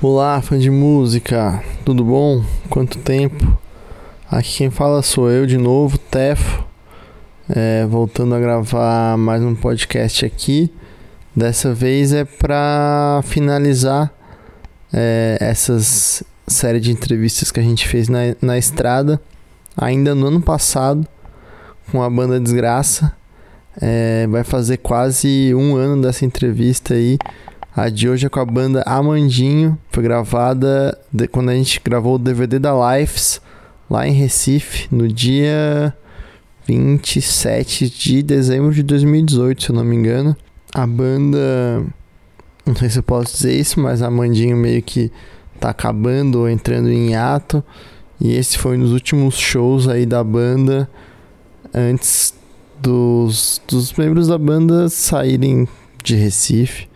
Olá, fã de música, tudo bom? Quanto tempo? Aqui quem fala sou eu de novo, Tefo, é, voltando a gravar mais um podcast aqui. Dessa vez é para finalizar é, essas série de entrevistas que a gente fez na, na estrada, ainda no ano passado, com a banda Desgraça. É, vai fazer quase um ano dessa entrevista aí. A de hoje é com a banda Amandinho. Foi gravada de, quando a gente gravou o DVD da Lives lá em Recife, no dia 27 de dezembro de 2018, se eu não me engano. A banda. Não sei se eu posso dizer isso, mas a Amandinho meio que tá acabando ou entrando em ato. E esse foi um dos últimos shows aí da banda antes dos, dos membros da banda saírem de Recife.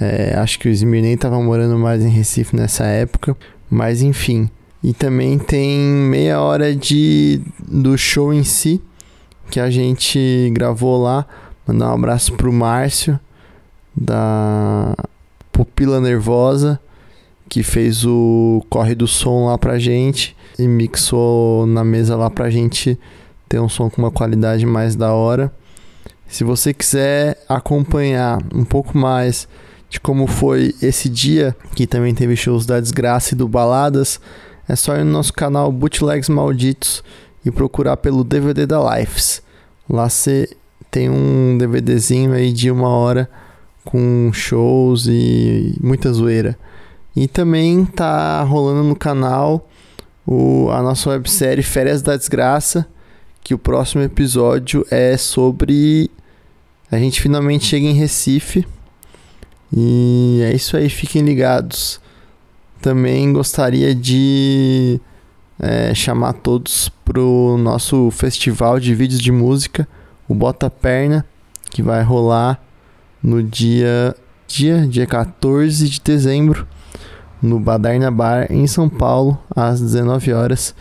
É, acho que o Smir nem tava morando mais em Recife nessa época, mas enfim. E também tem meia hora de do show em si que a gente gravou lá. Mandar um abraço pro Márcio da Pupila Nervosa que fez o corre do som lá pra gente e mixou na mesa lá pra gente ter um som com uma qualidade mais da hora. Se você quiser acompanhar um pouco mais de como foi esse dia, que também teve shows da Desgraça e do Baladas, é só ir no nosso canal Bootlegs Malditos e procurar pelo DVD da Lives. Lá você tem um DVDzinho aí de uma hora com shows e muita zoeira. E também tá rolando no canal o, a nossa websérie Férias da Desgraça, que o próximo episódio é sobre. A gente finalmente chega em Recife. E é isso aí, fiquem ligados. Também gostaria de é, chamar todos pro nosso festival de vídeos de música, o Bota Perna, que vai rolar no dia, dia, dia 14 de dezembro no Badarna Bar, em São Paulo, às 19 horas,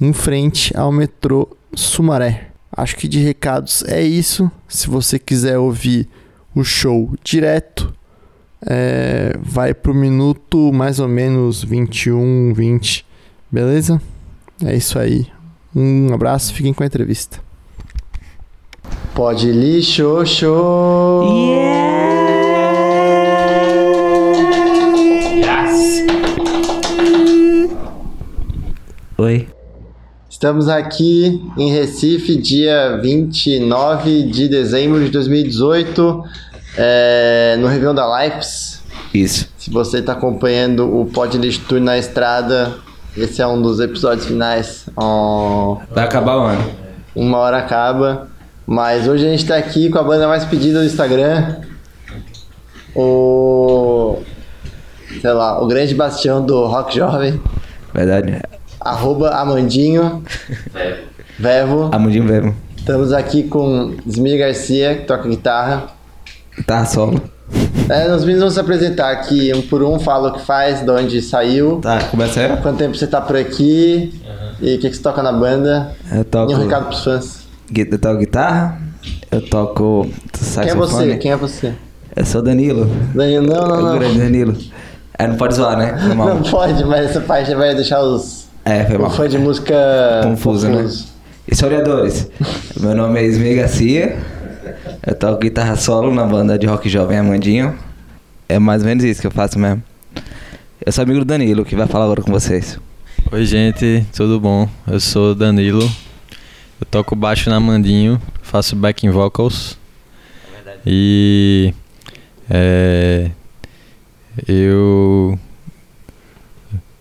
em frente ao metrô Sumaré. Acho que de recados é isso. Se você quiser ouvir o show direto, é, vai pro minuto mais ou menos 21, 20. Beleza? É isso aí. Um abraço, fiquem com a entrevista. Pode lixo, show! Yeah! Oi. Estamos aqui em Recife, dia 29 de dezembro de 2018, é, no Réveillon da Lives. Isso. Se você está acompanhando o Pod List Tour na estrada, esse é um dos episódios finais. Oh, Vai acabar o ano. uma hora acaba. Mas hoje a gente está aqui com a banda mais pedida do Instagram. O. Sei lá, o grande bastião do rock jovem. Verdade. Arroba Amandinho. Vevo. Amundinho mesmo. Estamos aqui com Smir Garcia, que toca guitarra. Tá solo. É, os meninos vão se apresentar aqui, um por um, fala o que faz, de onde saiu, Tá, começa aí. quanto tempo você tá por aqui e o que, que você toca na banda. Eu toco, E um recado pros fãs. eu toco guitarra, eu toco Quem é saxofone. você? Quem é você? Eu sou Danilo. Danilo, não, não, O não. grande Danilo. É, não pode zoar, né? Normal. Não pode, mas essa parte vai deixar os É, foi o mal. fã de música Confuso, né? Historiadores. Meu nome é Ismir Garcia. Eu toco guitarra solo na banda de rock jovem Amandinho. É mais ou menos isso que eu faço mesmo. Eu sou amigo do Danilo, que vai falar agora com vocês. Oi, gente, tudo bom? Eu sou o Danilo. Eu toco baixo na Mandinho, faço backing vocals. E é, eu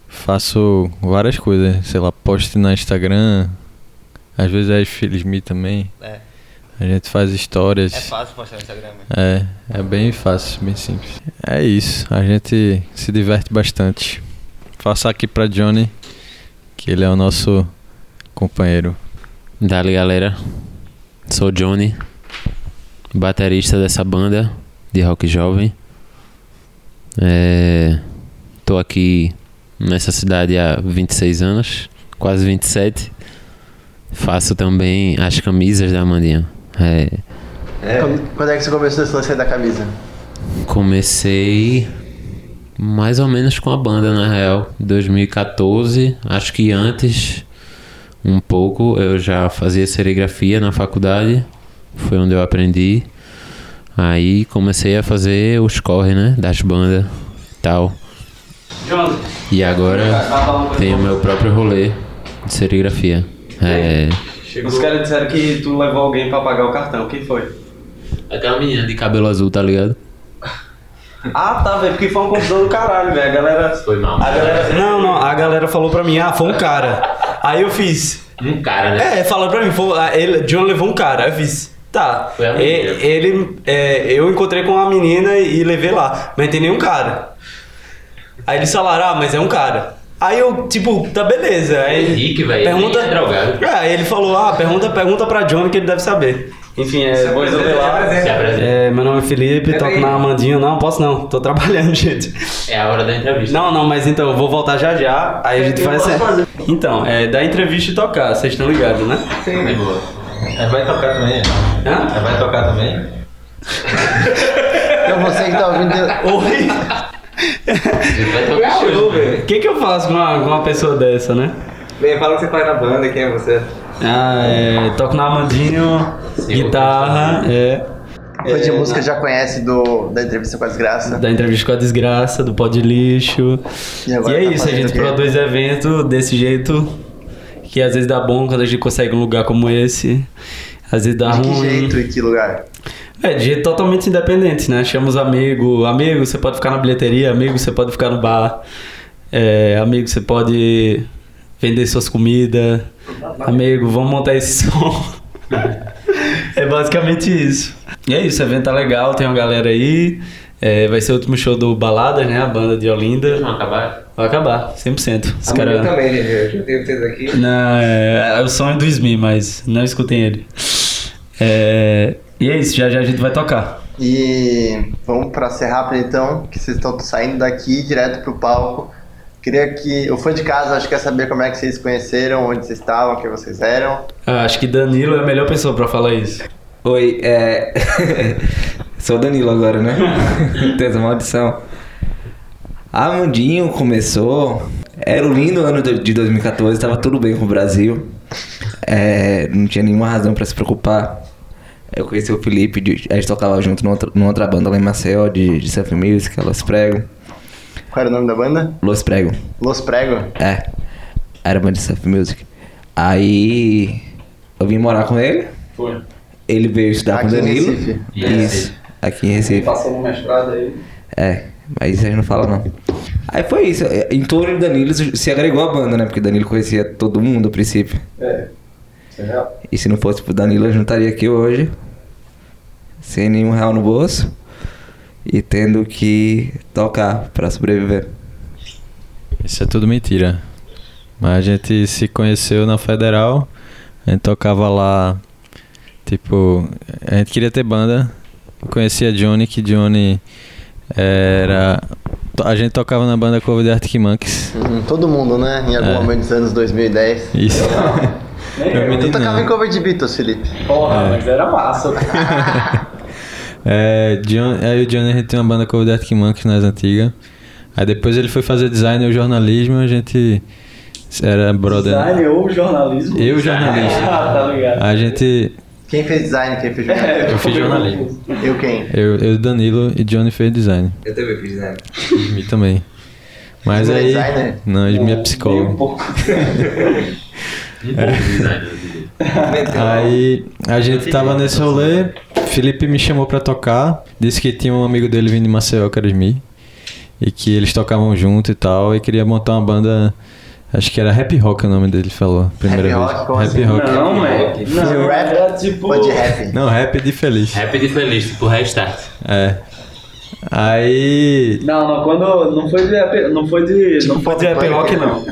faço várias coisas, sei lá, post no Instagram, às vezes é Feliz Me também. É. A gente faz histórias. fácil postar no Instagram, É, é bem fácil, bem simples. É isso, a gente se diverte bastante. Faço aqui pra Johnny, que ele é o nosso companheiro. Dali galera, sou o Johnny, baterista dessa banda de rock jovem. É, tô aqui nessa cidade há 26 anos, quase 27. Faço também as camisas da Amandinha. É, Quando, quando é que você começou esse lance da camisa? comecei mais ou menos com a banda, na real. 2014, acho que antes, um pouco, eu já fazia serigrafia na faculdade. Foi onde eu aprendi. Aí comecei a fazer os corre, né? Das bandas e tal. E agora tenho meu próprio rolê de serigrafia. É. Os caras disseram que tu levou alguém pra pagar o cartão. Quem foi? Aquela menina de cabelo azul, tá ligado? Ah, tá, velho, porque foi uma confusão do caralho, velho. A galera. Foi mal. A galera. Não, não, a galera falou pra mim, ah, foi um cara. Aí eu fiz. Um cara, né? É, falaram pra mim, foi, ah, ele, John levou um cara. Aí eu fiz. Tá. Foi a E- menina. ele. é, eu encontrei com uma menina e levei lá. Mas não tem nenhum cara. Aí eles falaram, ah, mas é um cara. Aí eu, tipo, tá beleza. Aí, Henrique, velho, Pergunta. nem é drogado. É, aí ele falou, ah, pergunta, pergunta pra Johnny que ele deve saber. Enfim, é, vou resolver lá. É, meu nome é Felipe, toco na Amandinho. Não, posso não, tô trabalhando, gente. É a hora da entrevista. Não, não, mas então, eu vou voltar já já, aí a gente faz essa... Então, é da entrevista e tocar, vocês estão ligados, né? De boa. É, vai tocar também? Hã? É, vai tocar também? Então você que tá ouvindo. Oi? O que que eu faço com uma, com uma pessoa dessa, né? Bem, fala o que você faz na banda, quem é você? Ah, é, toco na Amandinho, guitarra, é, Fã de música já conhece do, da entrevista com a desgraça. da entrevista com a desgraça, do pó de lixo. E E, é tá isso, a gente produz evento desse jeito que às vezes dá bom quando a gente consegue um lugar como esse. Às vezes dá De que ruim. jeito e que lugar? É, de jeito totalmente independente, né? Chama os amigos. Amigo, você pode ficar na bilheteria. Amigo, você pode ficar no bar. É, amigo, você pode vender suas comidas. Amigo, vamos montar esse som. é basicamente isso. E é isso, o evento tá legal, tem uma galera aí. É, vai ser o último show do Baladas, né? A banda de Olinda. Vamos acabar? Vai acabar, 100%. Os caras... também, gente. Eu já tenho vocês aqui. Não, é, é o sonho do Smith, mas não escutem ele. É, e é isso, já já a gente vai tocar. E vamos pra ser rápido então, que vocês estão saindo daqui direto pro palco. Queria que o fã de casa acho que quer saber como é que vocês conheceram, onde vocês estavam, quem vocês eram. Ah, acho que Danilo é a melhor pessoa pra falar isso. Oi, é. Sou o Danilo agora, né? Tem essa maldição. A Amandinho começou. Era o lindo ano de 2014, tava tudo bem com o Brasil. É, não tinha nenhuma razão pra se preocupar. Eu conheci o Felipe, de- a gente tocava junto numa outra, numa outra banda lá em Maceió, de, de surf music, Los Prego. Qual era o nome da banda? Los Prego. Los Prego. É. Era banda de surf music. Aí. Eu vim morar com ele. Foi. Ele veio estudar com o Aqui em Danilo. Recife. Isso. Aqui em Recife. Passou no mestrado aí. É, mas isso a gente não fala não. Aí foi isso. Em torno do Danilo se agregou a banda, né? Porque Danilo conhecia todo mundo a princípio. É. E se não fosse pro Danilo, eu não estaria aqui hoje. Sem nenhum real no bolso. E tendo que tocar pra sobreviver. Isso é tudo mentira. Mas a gente se conheceu na Federal, a gente tocava lá, tipo, a gente queria ter banda. Conhecia Johnny, que Johnny era. A gente tocava na banda cover de Arctic Monkeys. Uhum, todo mundo, né? Em algum É. momento dos anos 2010. Isso. Eu Tu menino tocava em cover de Beatles, Felipe. Porra, mas era massa. É, John, aí o Johnny a gente tem uma banda cover de Arctic Monkeys nas antigas. Aí depois ele foi fazer design e jornalismo, a gente era brother. Design ou jornalismo? Eu jornalista. Ah, tá ligado. A gente. Quem fez design, quem fez jornalismo? Eu fiz jornalismo. Eu quem? Eu, eu Danilo e Johnny fez design. Eu também fiz design. Me também. Mas é aí. designer? Não, ele é Um psicólogo. pouco. Aí a gente tava nesse rolê, Felipe me chamou pra tocar, disse que tinha um amigo dele vindo de Maceió, que era Smi, e que eles tocavam junto e tal, e queria montar uma banda, acho que era Happy Rock o nome dele, falou, primeira Happy vez. Rock? Como Happy assim? Rock. Não, Mac. De Não, rap era tipo... ou de rap? Não, rap de feliz. Rap de feliz, tipo restart. É. Aí. Não, não, quando. Não foi de rap, não foi de. não foi de rap rock, não.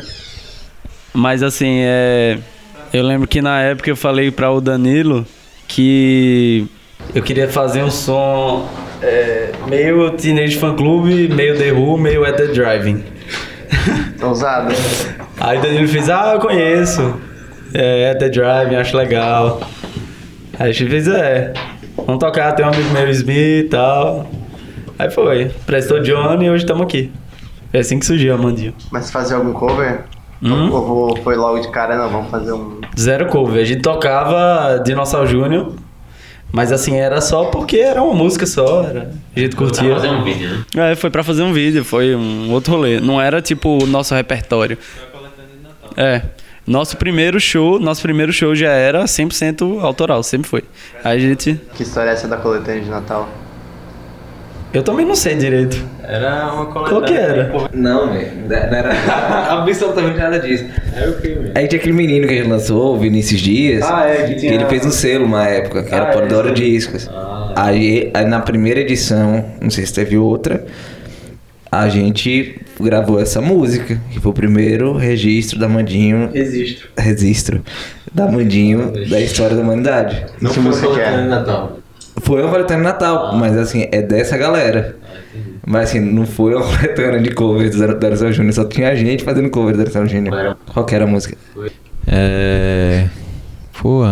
Mas assim, é. Eu lembro que na época eu falei pra o Danilo que eu queria fazer um som é, meio Teenage Fan Club, meio The Who, meio At The Driving. Ousado. Aí o Danilo fez, ah, eu conheço. É, At The Driving, acho legal. Aí a gente fez, é, vamos tocar, tem um amigo meu, Smith e tal. Aí foi, prestou Johnny e hoje estamos aqui. Foi assim que surgiu a Mandinho. Mas fazer algum cover? Hum? Ou, ou foi logo de cara, não, vamos fazer um... Zero cover. A gente tocava Dinossauro Júnior, mas assim, era só porque era uma música só, era, a gente curtia. Pra fazer um vídeo, né? É, foi pra fazer um vídeo, foi um outro rolê. Não era tipo o nosso repertório. É. Nosso primeiro show, nosso primeiro show já era 100% autoral, sempre foi. Aí a gente. Que história é essa da coletânea de Natal? Eu também não sei direito. Era uma coletânea. Qual que era? Não, velho. Não era absolutamente nada disso. Era o velho? Aí tinha aquele menino que a gente lançou, o Vinícius Dias. Ah, é, que tinha- ele fez um selo uma época, que era Ah, é, Polidoro isso. Discos. Ah. Aí, aí na primeira edição, não sei se teve outra, a gente gravou essa música, que foi o primeiro registro da Mandinho. Registro. Registro da Mandinho da história da humanidade. Não Que foi música que é? Natal. Foi uma coletânea de Natal, mas assim, é dessa galera. Mas assim, não foi uma coletânea de covers do Darcy Júnior, só tinha gente fazendo cover do Darcy Júnior. Qual que era a música? É. Pô,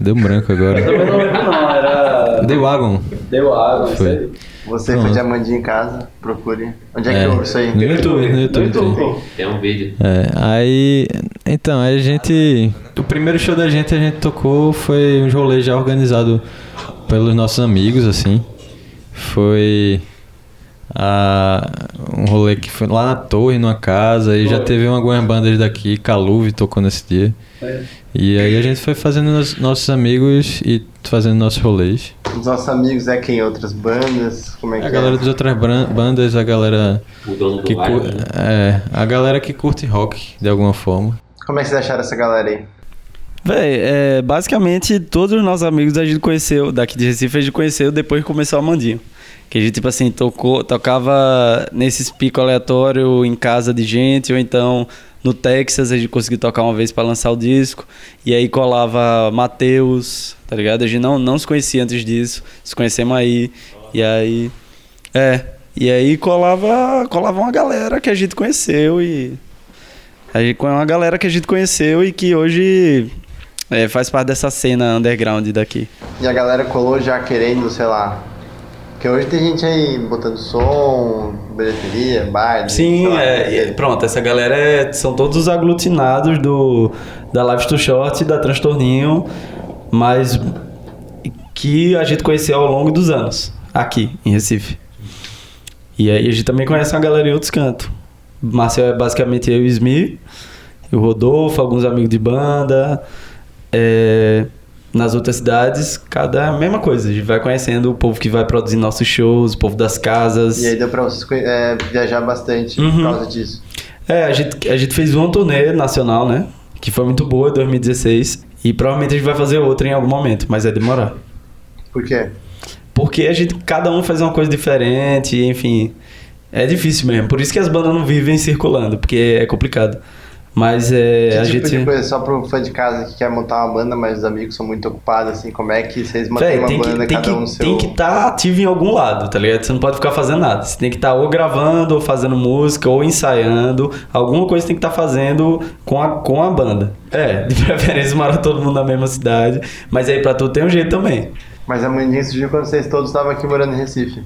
deu um branco agora. Também não lembro, não. Era. The Wagon. Deu água, isso Foi. aí. Você Pronto. foi diamandinho em casa, procure. Onde é que É. ouve isso aí? No YouTube, no YouTube. tem. Tem um vídeo. É, aí. Então, aí a gente. O primeiro show da gente a gente tocou foi um rolê já organizado pelos nossos amigos, assim. Foi. a- um rolê que foi lá na torre, numa casa, e já teve algumas bandas daqui, Caluve tocou nesse dia. E aí a gente foi fazendo nos- nossos amigos e fazendo nossos rolês. Os nossos amigos é quem? Outras bandas? Como é que A galera é? das outras bandas, a galera O dono do que cu- né? é, a galera que curte rock de alguma forma. Como é que vocês acharam essa galera aí? Véi, é, basicamente todos os nossos amigos a gente conheceu, daqui de Recife a gente conheceu depois que começou a Mandinho. Que a gente, tipo assim, tocou, tocava nesses picos aleatórios em casa de gente, ou então no Texas a gente conseguiu tocar uma vez pra lançar o disco. E aí colava Matheus, tá ligado? A gente não, não se conhecia antes disso, se conhecemos aí. E aí. É. E aí colava, colava uma galera que a gente conheceu e. A gente, uma galera que a gente conheceu e que hoje é, faz parte dessa cena underground daqui. E a galera colou já querendo, sei lá. Porque hoje tem gente aí botando som, bilheteria, baile. Sim, lá. é, é, pronto, essa galera é- são todos os aglutinados do, da Live to Short, da Transtorninho, mas que a gente conheceu ao longo dos anos, aqui em Recife. E aí a gente também conhece uma galera em outros cantos. Marcel é basicamente eu e o Smith, o Rodolfo, alguns amigos de banda. É, nas outras cidades, cada a mesma coisa. A gente vai conhecendo o povo que vai produzir nossos shows, o povo das casas. E aí deu pra vocês é, viajar bastante Uhum. por causa disso. É, a gente, a gente fez uma turnê nacional, né? Que foi muito boa em 2016. E provavelmente a gente vai fazer outra em algum momento, mas vai demorar. Por quê? Porque a gente, cada um faz uma coisa diferente, enfim. É difícil mesmo. Por isso que as bandas não vivem circulando, porque é complicado. Mas é. Que a tipo gente. de coisa, só pro fã de casa que quer montar uma banda, mas os amigos são muito ocupados, assim, como é que vocês mantêm uma banda, que cada um que seu... tem que estar ativo em algum lado, tá ligado? Você não pode ficar fazendo nada. Você tem que estar ou gravando, ou fazendo música, ou ensaiando. Alguma coisa tem que estar fazendo com a, com a banda. É, de preferência mora todo mundo na mesma cidade. Mas aí pra tudo tem um jeito também. Mas a Mandinha surgiu quando vocês todos estavam aqui morando em Recife.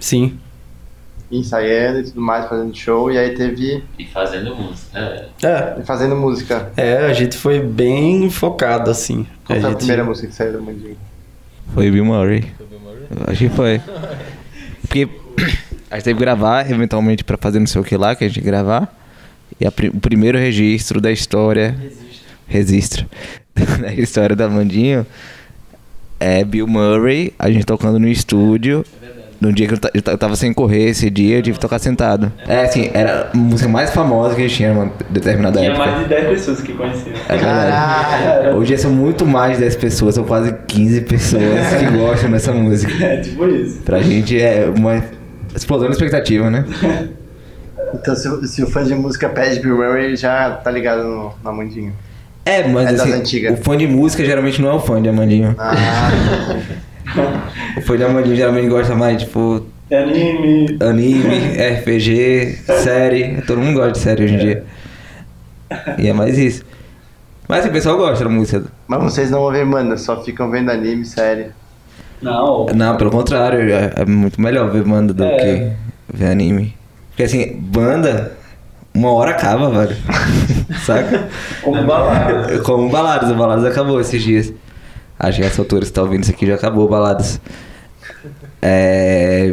Sim. Ensaiando e tudo mais, fazendo show, e aí teve... E fazendo música. É. É, fazendo música. É, a gente foi bem focado, assim. Qual a foi a gente... primeira música que saiu da Mandinha? Foi Bill Murray. Acho que foi. Porque a gente teve que gravar, eventualmente, pra fazer não sei o que lá, que a gente ia gravar. E a o primeiro registro da história. Registro. da história da Mandinho. É Bill Murray, a gente tocando no estúdio. No dia que eu, eu ta- eu tava sem correr esse dia, eu tive que tocar sentado. É assim, era a música mais famosa que a gente tinha numa determinada Tinha época. mais de 10 pessoas que conheciam. É verdade. Hoje são muito mais de 10 pessoas, são quase 15 pessoas que gostam dessa música. É tipo isso. Pra gente é uma explosão de expectativa, né? Então, se, o- se o fã de música pede Bill Murray, ele já tá ligado no, na Mandinho. É, mas É assim, o fã de música geralmente não é o fã de Amandinho. Ah, De Amandinho geralmente gosta mais, tipo, Anime. anime, RPG, série. Todo mundo gosta de série hoje em dia. E é mais isso. Mas assim, o pessoal gosta da música. mas vocês não ouvem banda, só ficam vendo anime, série. Não. Não, pelo contrário, é, é muito melhor ver banda do É. que ver anime. Porque assim, banda, uma hora acaba, velho. Saca? Como balada. Como baladas, o baladas acabou esses dias. Acho que essa altura que você tá ouvindo isso aqui já acabou, baladas. É.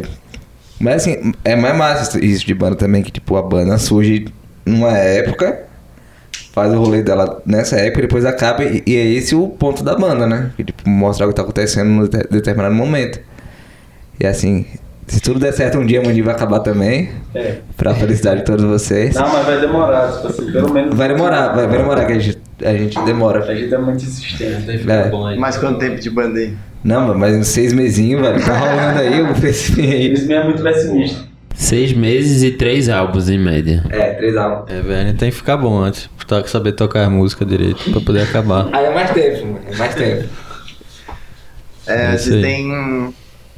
Mas assim, é mais massa isso de banda também, que tipo, a banda surge numa época, faz o rolê dela nessa época depois acaba, e, e é esse o ponto da banda, né? Que tipo, mostrar o que tá acontecendo num de- determinado momento. E assim, se tudo der certo um dia, amanhã vai acabar também. É. Pra felicidade de todos vocês. Não, mas vai demorar, tipo assim, pelo menos. Vai demorar, vai, vai demorar que a gente, a gente demora. A gente é muito insistente. É. bom aí. Mais quanto tempo de banda aí? Não, mas uns seis mesinhos, velho. Tá rolando aí o festival aí. Isso é muito pessimista. Seis meses e três álbuns em média. É, três álbuns. É, velho, tem que ficar bom antes. Pra saber tocar a música direito, pra poder acabar. Aí é mais tempo, mano. É mais tempo. É, É vocês aí. têm.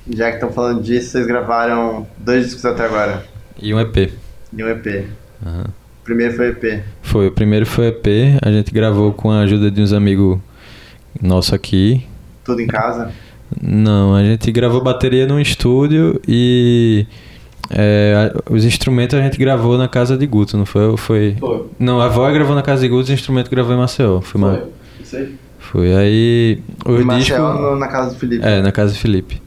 Já que estão falando disso, vocês gravaram dois discos até agora. E um EP. E um EP. Aham. O primeiro foi EP. Foi, o primeiro foi EP, a gente gravou com a ajuda de uns amigos nossos aqui. Tudo em casa. Não, a gente gravou bateria num estúdio e é, os instrumentos a gente gravou na casa de Guto, não foi? Foi. Foi. Não, a voz gravou na casa de Guto e o instrumento gravou em Maceió. Foi, ma- Isso aí. foi. Aí os Maceió, discos. na casa do Felipe. É, na casa de Felipe.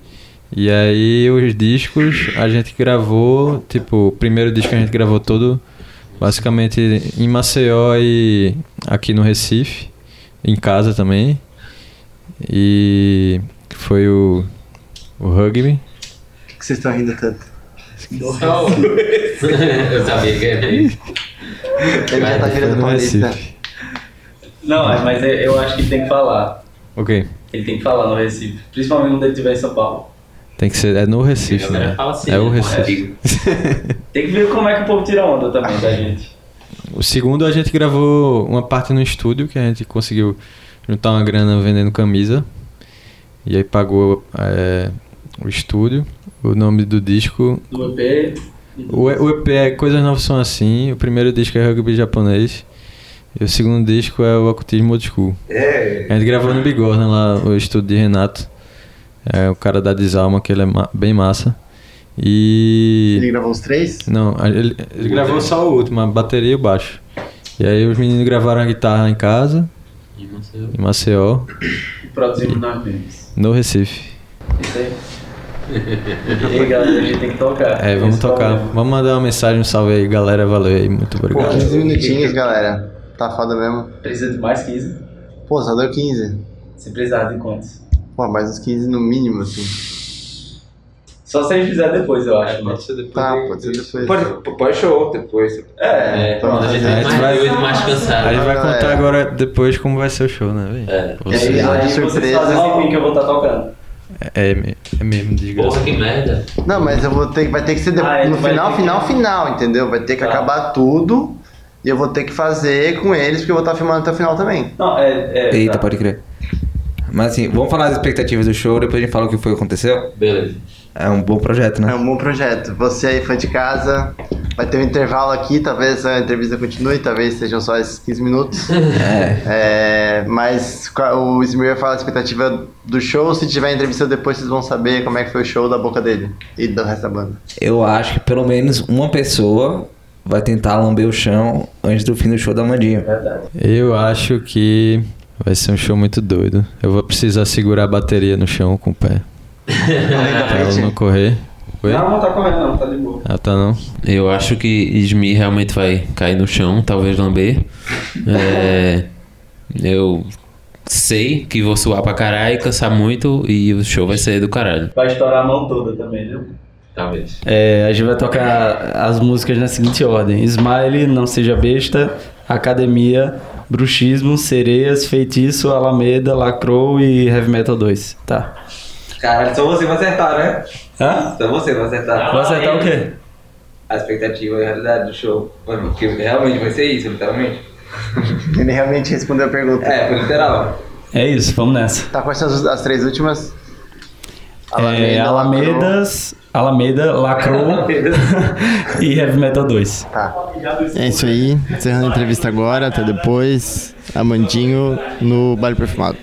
E aí os discos a gente gravou, tipo, o primeiro disco a gente gravou todo basicamente em Maceió e aqui no Recife, em casa também. E foi o o Rugby. Por que vocês estão rindo tanto? Eu sabia que era isso. Ele já tá virando paulista. Recife. Não, é, mas é- eu acho que tem que falar. Ok. Ele tem que falar no Recife. Principalmente quando ele estiver em São Paulo. Tem que ser. É no Recife, né? fala assim, É o né? Recife. Tem que ver como é que o povo tira onda também da gente. O segundo a gente gravou uma parte no estúdio que a gente conseguiu juntar uma grana vendendo camisa. E aí pagou é, o estúdio. O nome do disco. Do EP. O, o EP é Coisas Novas São Assim. O primeiro disco é Rugby Japonês. E o segundo disco é o Ocultismo Old School. É. A gente gravou no Bigorna lá, o estúdio de Renato. É o cara da Desalma, que ele é ma- bem massa. E. Ele gravou os três? Não, ele, ele gravou só o último, a bateria e o baixo. E aí os meninos gravaram a guitarra em casa, E Maceió. em Maceió, Produzimos nós mesmos. no Recife. Isso aí. E aí, galera, a gente tem que tocar. É, vamos Esse é o tocar. problema. Vamos mandar uma mensagem, um salve aí, galera. Valeu aí, muito Pô, obrigado. 15 minutinhos, galera. Tá foda mesmo. Precisa de mais 15? Pô, só deu 15. Se precisar de quantos? Pô, mais uns 15 no mínimo, assim. Só se a gente fizer depois, eu acho. Né? Tá, pode ser depois. Pode, pode show depois. É, É, Vamos a gente tá mais vai- doido, mais A cansado. gente vai contar agora depois como vai ser o show, né, velho? É. E aí, Você- de aí vocês surpresa. fazem que eu vou estar tocando. É, é, é mesmo, desgraça. Porra, que merda. Não, mas eu vou ter, vai ter que ser de- Ah, no ele vai final, ter que- final, final, entendeu? Vai ter que Tá. acabar tudo e eu vou ter que fazer com eles, porque eu vou estar filmando até o final também. Não, é. é Eita, tá. pode crer. Mas assim, vamos falar das expectativas do show, depois a gente fala o que foi que aconteceu. Beleza. É um bom projeto, É né? um bom projeto. Você aí, fã de casa, vai ter um intervalo aqui, talvez a entrevista continue, talvez sejam só esses 15 minutos. É. É, mas o Smear fala a expectativa do show, se tiver entrevista depois vocês vão saber como é que foi o show da boca dele e do resto da banda. Eu acho que pelo menos uma pessoa vai tentar lamber o chão antes do fim do show da Mandinha. Verdade. Eu acho que vai ser um show muito doido. Eu vou precisar segurar a bateria no chão com o pé. Pra ela não correr. Oi? Não, não tá correndo, não, tá de boa. Ah, tá não? Eu acho que Ismi realmente vai cair no chão, talvez lamber. É, eu sei que vou suar pra caralho, cansar muito e o show vai ser do caralho. Vai estourar a mão toda também, viu? Talvez. É, a gente vai tocar as músicas na seguinte ordem: Smile, Não Seja Besta, Academia, Bruxismo, Sereias, Feitiço, Alameda, Lacrou e Heavy Metal 2. Tá. Caralho, só você vai acertar, né? Hã? Só você vai acertar. Vai acertar o quê? A expectativa e a realidade do show. Porque realmente vai ser isso, literalmente. Ele realmente respondeu a pergunta. É, foi literal. É isso, vamos nessa. Tá, quais são as, as três últimas? É, Alamedas, Alameda, Lacrou e Heavy Metal 2. Tá. É isso aí. Encerrando a entrevista agora. Até depois. Amandinho no Baile Perfumado.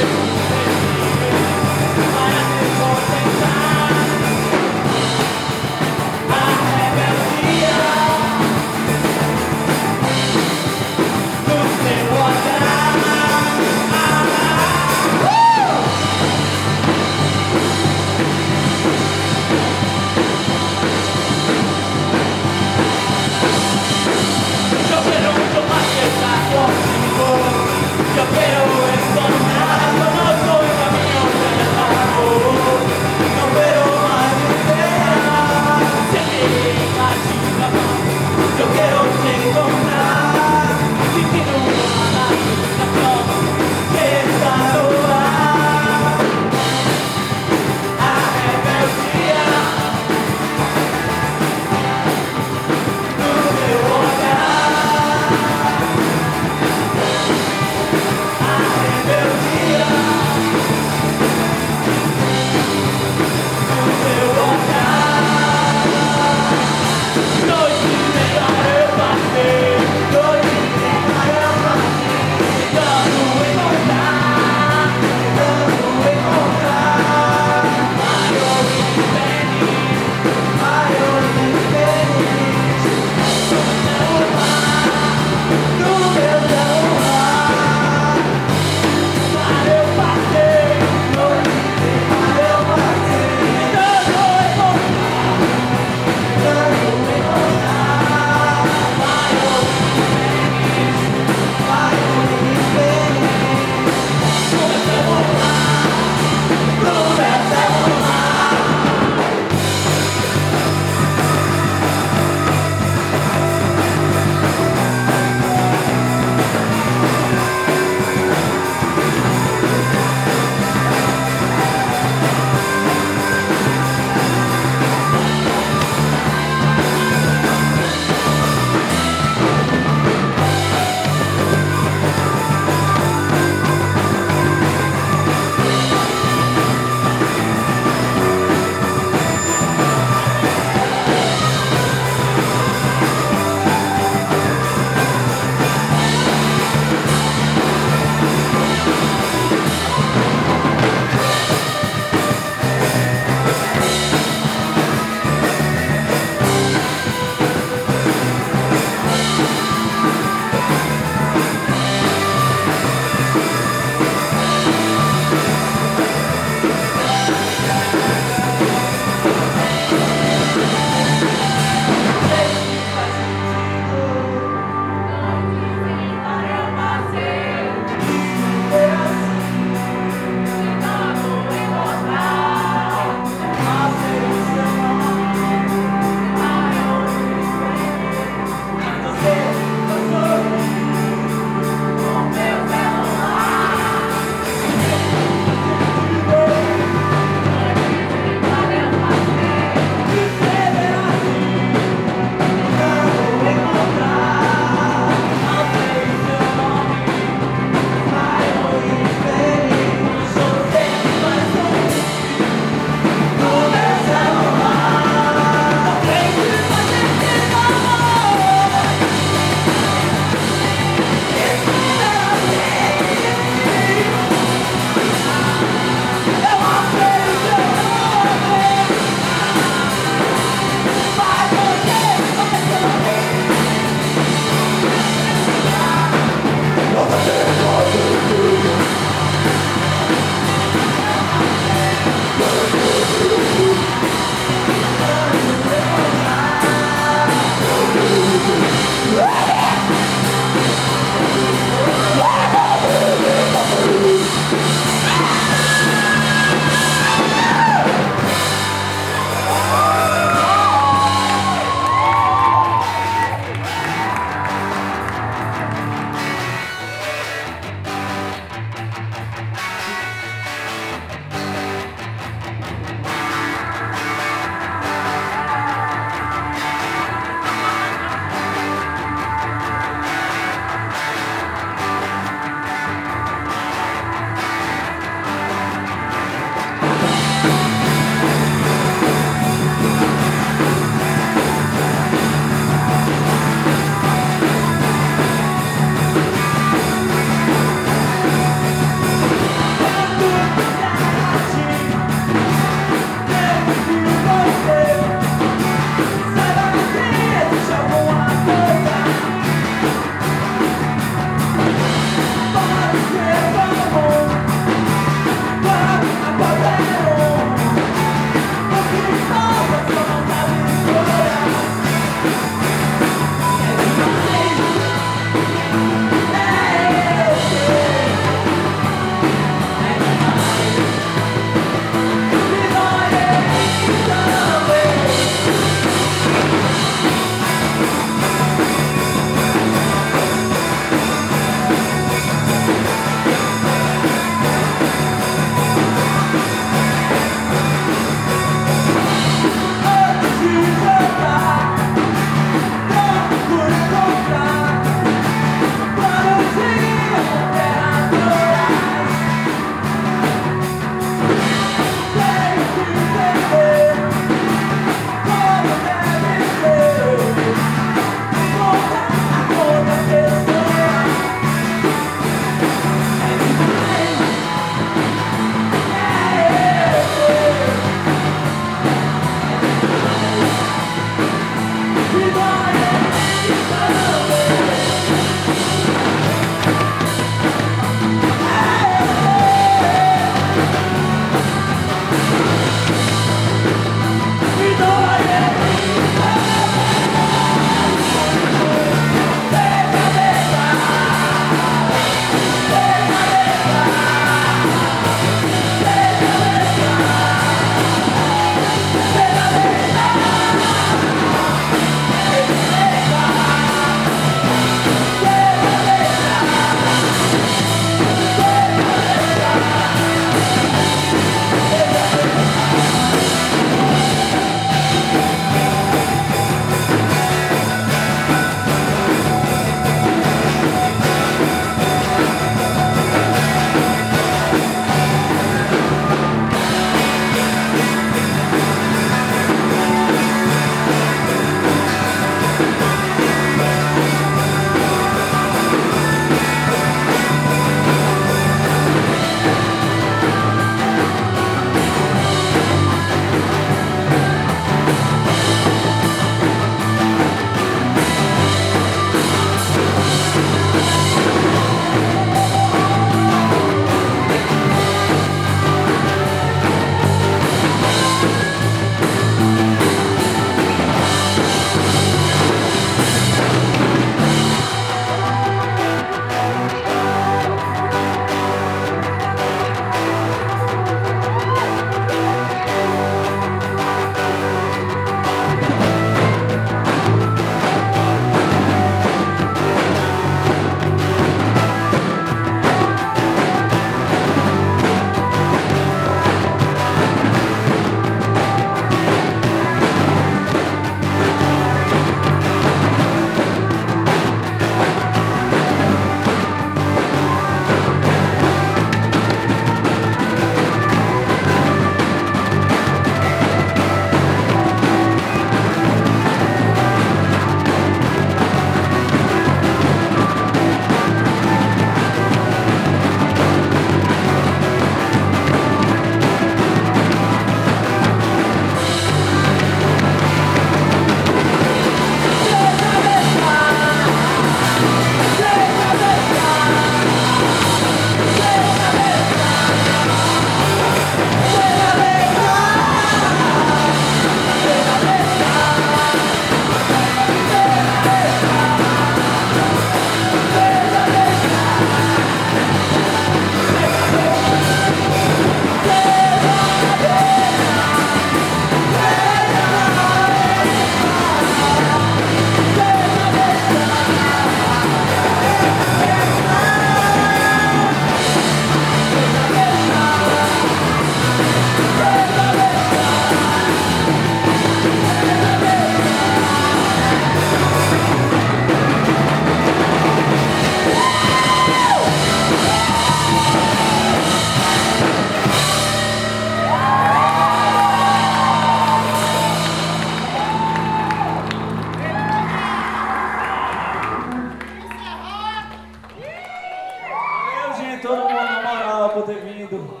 Ter vindo.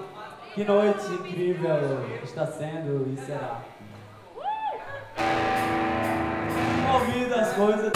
Que noite incrível está sendo e será. Ouvindo as coisas.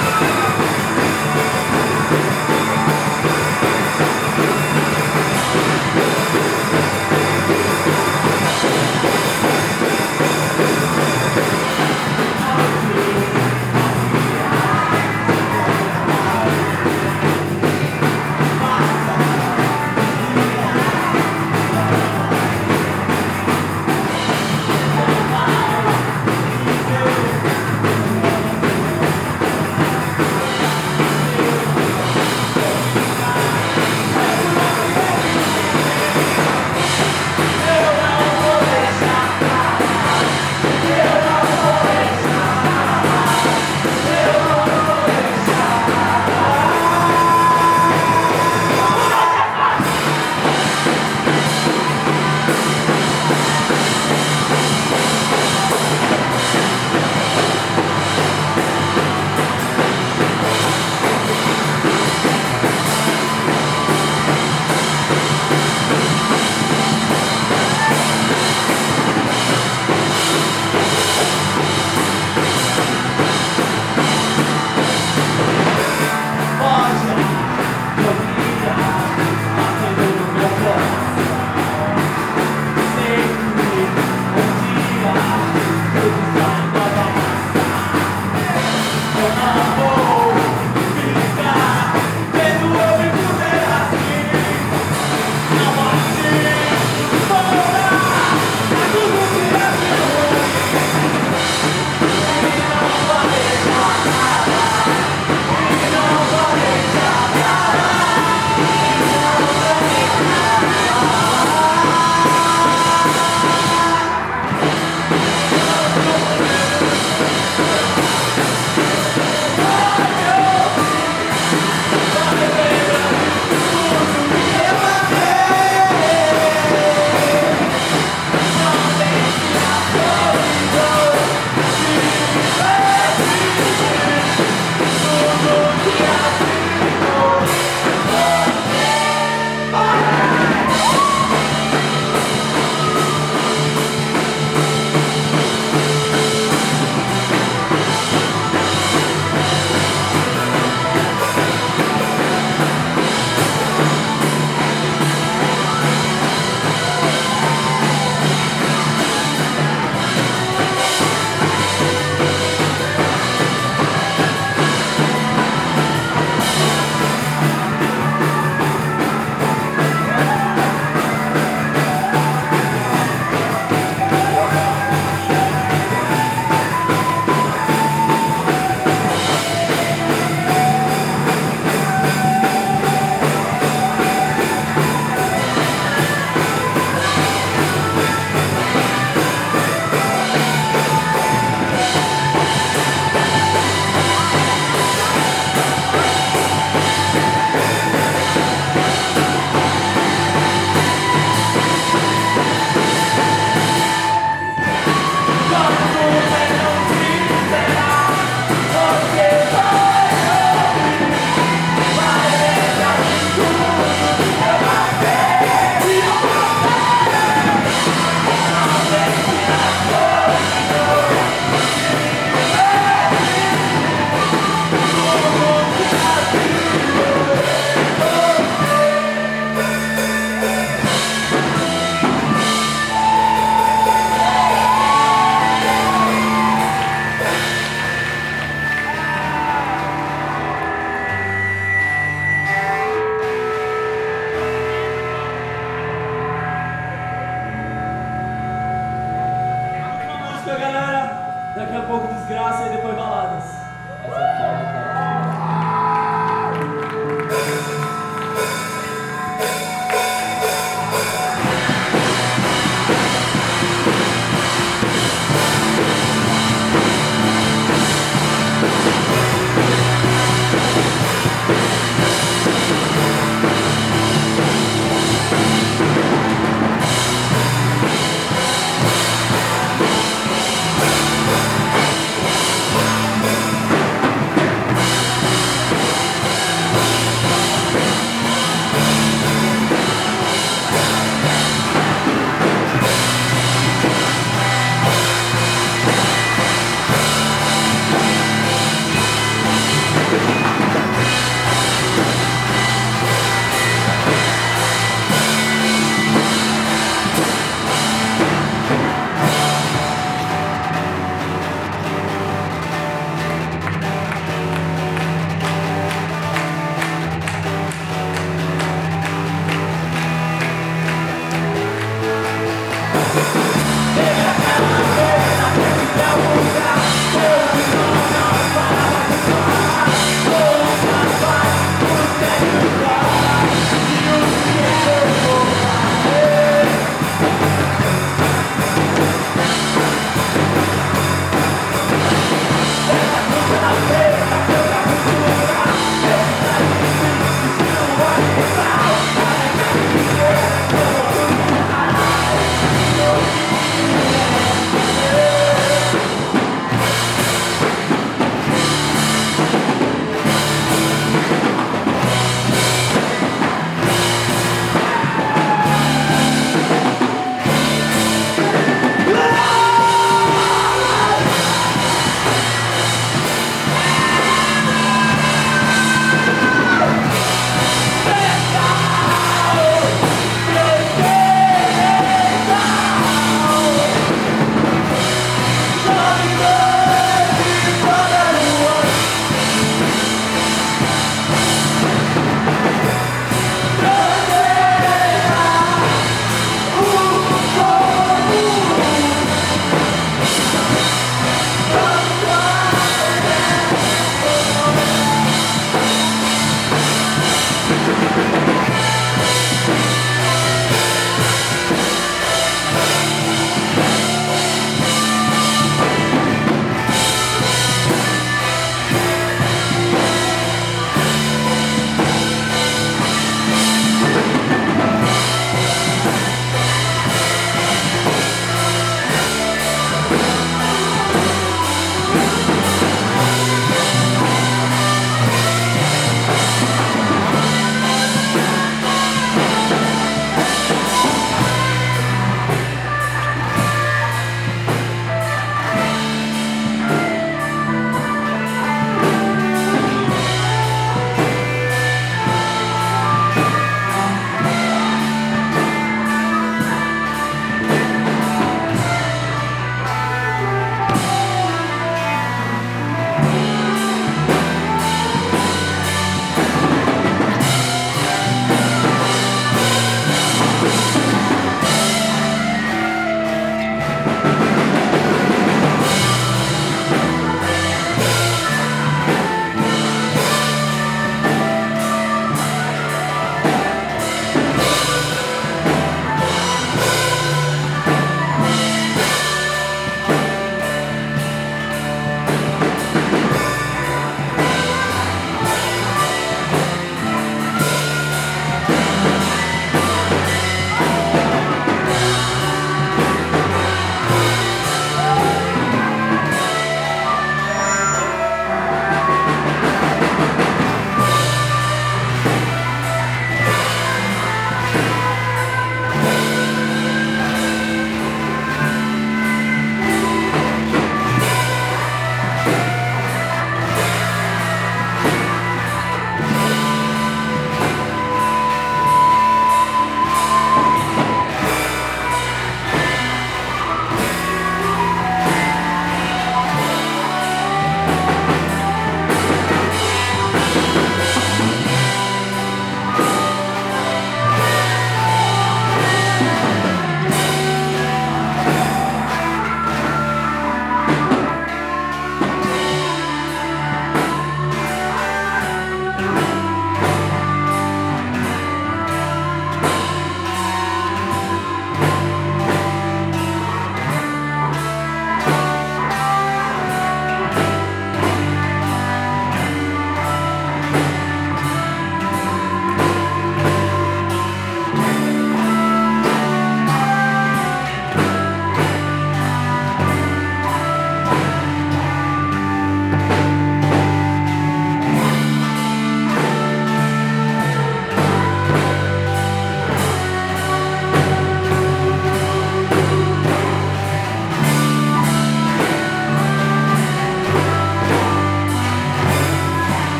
Música, galera. Daqui a pouco desgraça e depois baladas.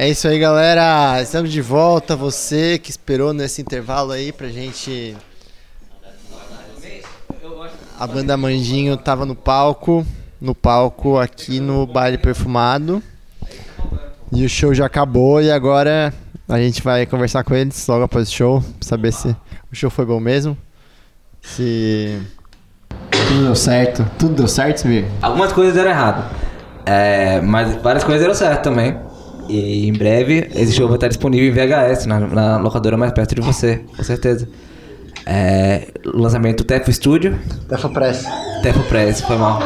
É isso aí, galera. Estamos de volta. Você que esperou nesse intervalo aí pra gente. A banda Manjinho tava no palco, no palco aqui no baile perfumado. E o show já acabou e agora a gente vai conversar com eles logo após o show, pra saber se o show foi bom mesmo. Se tudo deu certo. Tudo deu certo, Smir? Algumas coisas deram errado. É, mas várias coisas deram certo também. E em breve esse show vai estar disponível em VHS, na, na locadora mais perto de você, com certeza. É, lançamento Tefo Studio, Tefa Press. Tefo Press, foi mal.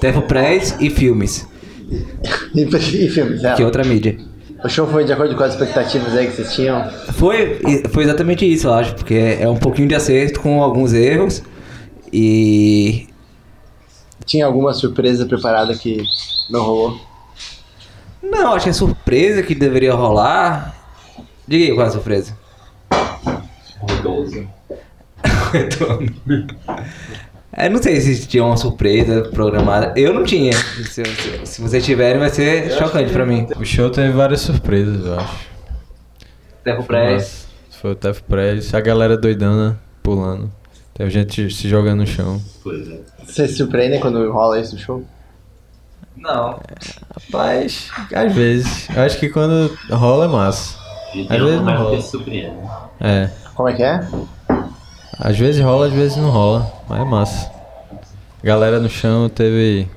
Tefo Press e filmes, E, e filmes, é. que outra mídia. O show foi de acordo com as expectativas aí que vocês tinham. Foi, foi exatamente isso, eu acho, porque é um pouquinho de acerto com alguns erros. E Tinha alguma surpresa preparada que não rolou? Não, acho que a surpresa que deveria rolar. Diga aí qual é a surpresa. Retorno. É, não sei se tinha uma surpresa programada. Eu não tinha. Se, se- se vocês tiverem, vai ser chocante pra mim. O show teve várias surpresas, eu acho. Tempo Press. Foi o Tef Press, a galera doidana pulando. Teve gente se jogando no chão. Vocês se surpreendem quando rola isso no show? Não. Rapaz, às vezes. Eu acho que quando rola é massa. Às vezes não rola. É. Como é que é? Às vezes rola, às vezes não rola. Mas é massa. Galera no chão teve.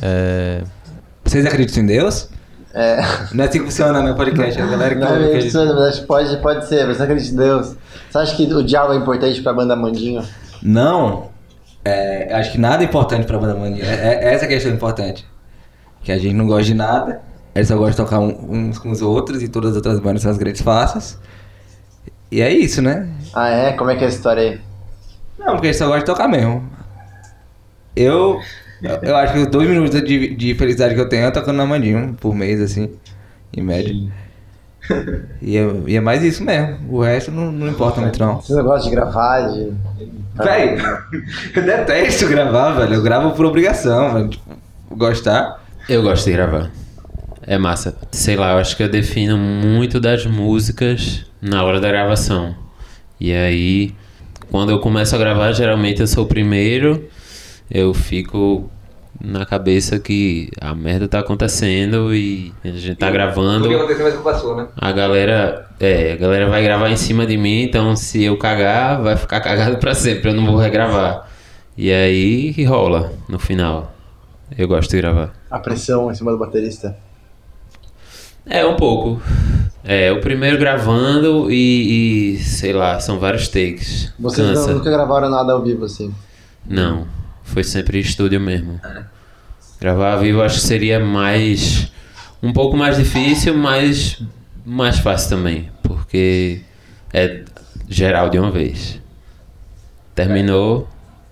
É. Vocês acreditam em Deus? É. Não é assim que funciona no podcast. A galera que Não não é mas acho que pode, pode ser, você acredita em Deus. Você acha que o diálogo é importante pra banda Mandinho? Não. É, acho que nada é importante pra banda Mandinha. É, é essa a questão importante. Que a gente não gosta de nada. Eles só gostam de tocar um- uns com os outros e todas as outras bandas são as grandes faças. E é isso, né? Ah, é? Como é que é a história aí? Não, porque eles só gostam de tocar mesmo. Eu. Eu acho que os dois minutos de, de felicidade que eu tenho é tocando na Mandinho por mês, assim. Em média. E é, e é mais isso mesmo. O resto não, não importa muito, não. Vocês não gostam de gravar, de... Véi, eu detesto gravar, velho. Eu gravo por obrigação, velho. Tipo, Gostar. Eu gosto de gravar. É massa. Sei lá, eu acho que eu defino muito das músicas na hora da gravação. E aí, quando eu começo a gravar, geralmente eu sou o primeiro. Eu fico na cabeça que a merda tá acontecendo e a gente tá gravando. O que que passou, né? A galera, é, a galera vai gravar em cima de mim, então se eu cagar, vai ficar cagado pra sempre, eu não vou regravar. E aí rola no final. Eu gosto de gravar. A pressão em cima do baterista. É, um pouco. É, o primeiro gravando e, e, sei lá, são vários takes. Vocês Cansa. não, nunca gravaram nada ao vivo, assim. Não, foi sempre estúdio mesmo. Gravar ao vivo acho que seria mais. um pouco mais difícil, mas mais fácil também. Porque é geral de uma vez. Terminou,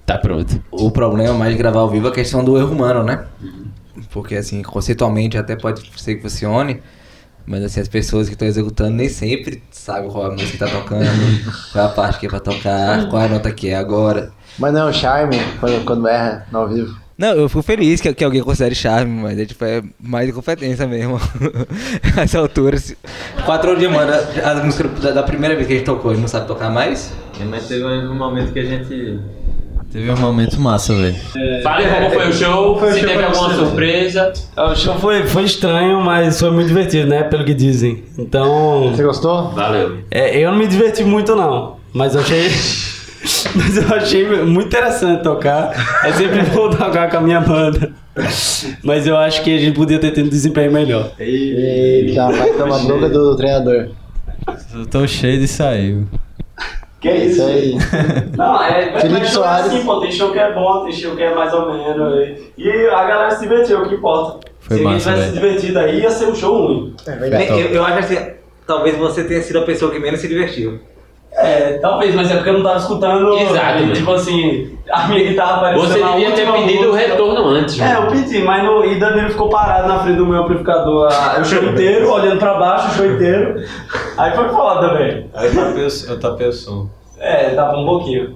tá pronto. O problema mais de gravar ao vivo é a questão do erro humano, né? Porque, assim, conceitualmente até pode ser que funcione, mas, assim, as pessoas que estão executando nem sempre sabem qual a música que tá tocando, qual é a parte que é pra tocar, qual é a nota que é agora. Mas não é um charme quando, quando erra no ao vivo. Não, eu fico feliz que, que alguém considere charme, mas é, tipo, é mais de competência mesmo. Essa altura. Se... Quatro horas de manda, a música da, da primeira vez que a gente tocou, a gente não sabe tocar mais? Mas teve um momento que a gente. Teve um momento massa, velho. Fale como foi o show, Foi se show teve alguma surpresa. O show foi, foi estranho, mas foi muito divertido, né? Pelo que dizem. Então. Você gostou? Valeu. É, eu não me diverti muito, não. Mas eu achei. mas eu achei muito interessante tocar. É sempre bom tocar com a minha banda. Mas eu acho que a gente podia ter tido um desempenho melhor. Eita, vai tomar bronca do treinador. Eu tô cheio de sair. Que é Isso aí. Não, é, Felipe mas show é Soares. assim, pô, tem show que é bom, tem show que é mais ou menos. E, e a galera se divertiu, o que importa. Foi se massa, tivesse se divertido aí, ia ser um show ruim. Eu, eu acho assim, talvez você tenha sido a pessoa que menos se divertiu. É, talvez, mas é porque eu não tava escutando. Exato, né? Tipo assim, a minha guitarra apareceu Você devia ter pedido o música. retorno antes. É, mano. eu pedi, mas no, e Danilo ficou parado na frente do meu amplificador o show inteiro, olhando pra baixo o show inteiro. Aí foi foda, velho. Aí eu tapei o, eu tapei o som. É, dá pra um pouquinho.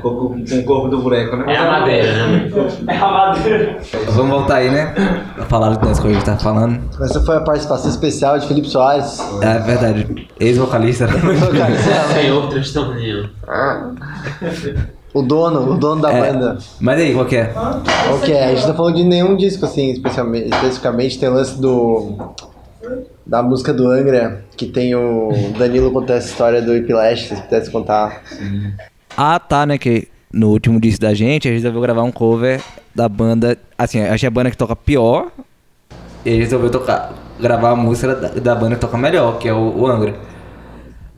Com o corpo do boneco, né? É a madeira, né? É a madeira. Vamos voltar aí, né? Pra falar das coisas que tá falando. Essa foi a participação especial de Felipe Soares. É verdade. Ex-vocalista. Tem outras também. O dono, o dono da É. banda. Mas aí, qual que é? Ok, a gente não falou de nenhum disco assim, especialmente, especificamente tem o lance do. Da música do Angra, que tem o Danilo contando essa história do Whiplash, se vocês pudessem contar. Ah, tá, né? Que no último disco da gente, a gente resolveu gravar um cover da banda. Assim, achei a banda que toca pior. E a gente resolveu tocar, gravar a música da, da banda que toca melhor, que é o, o Angra.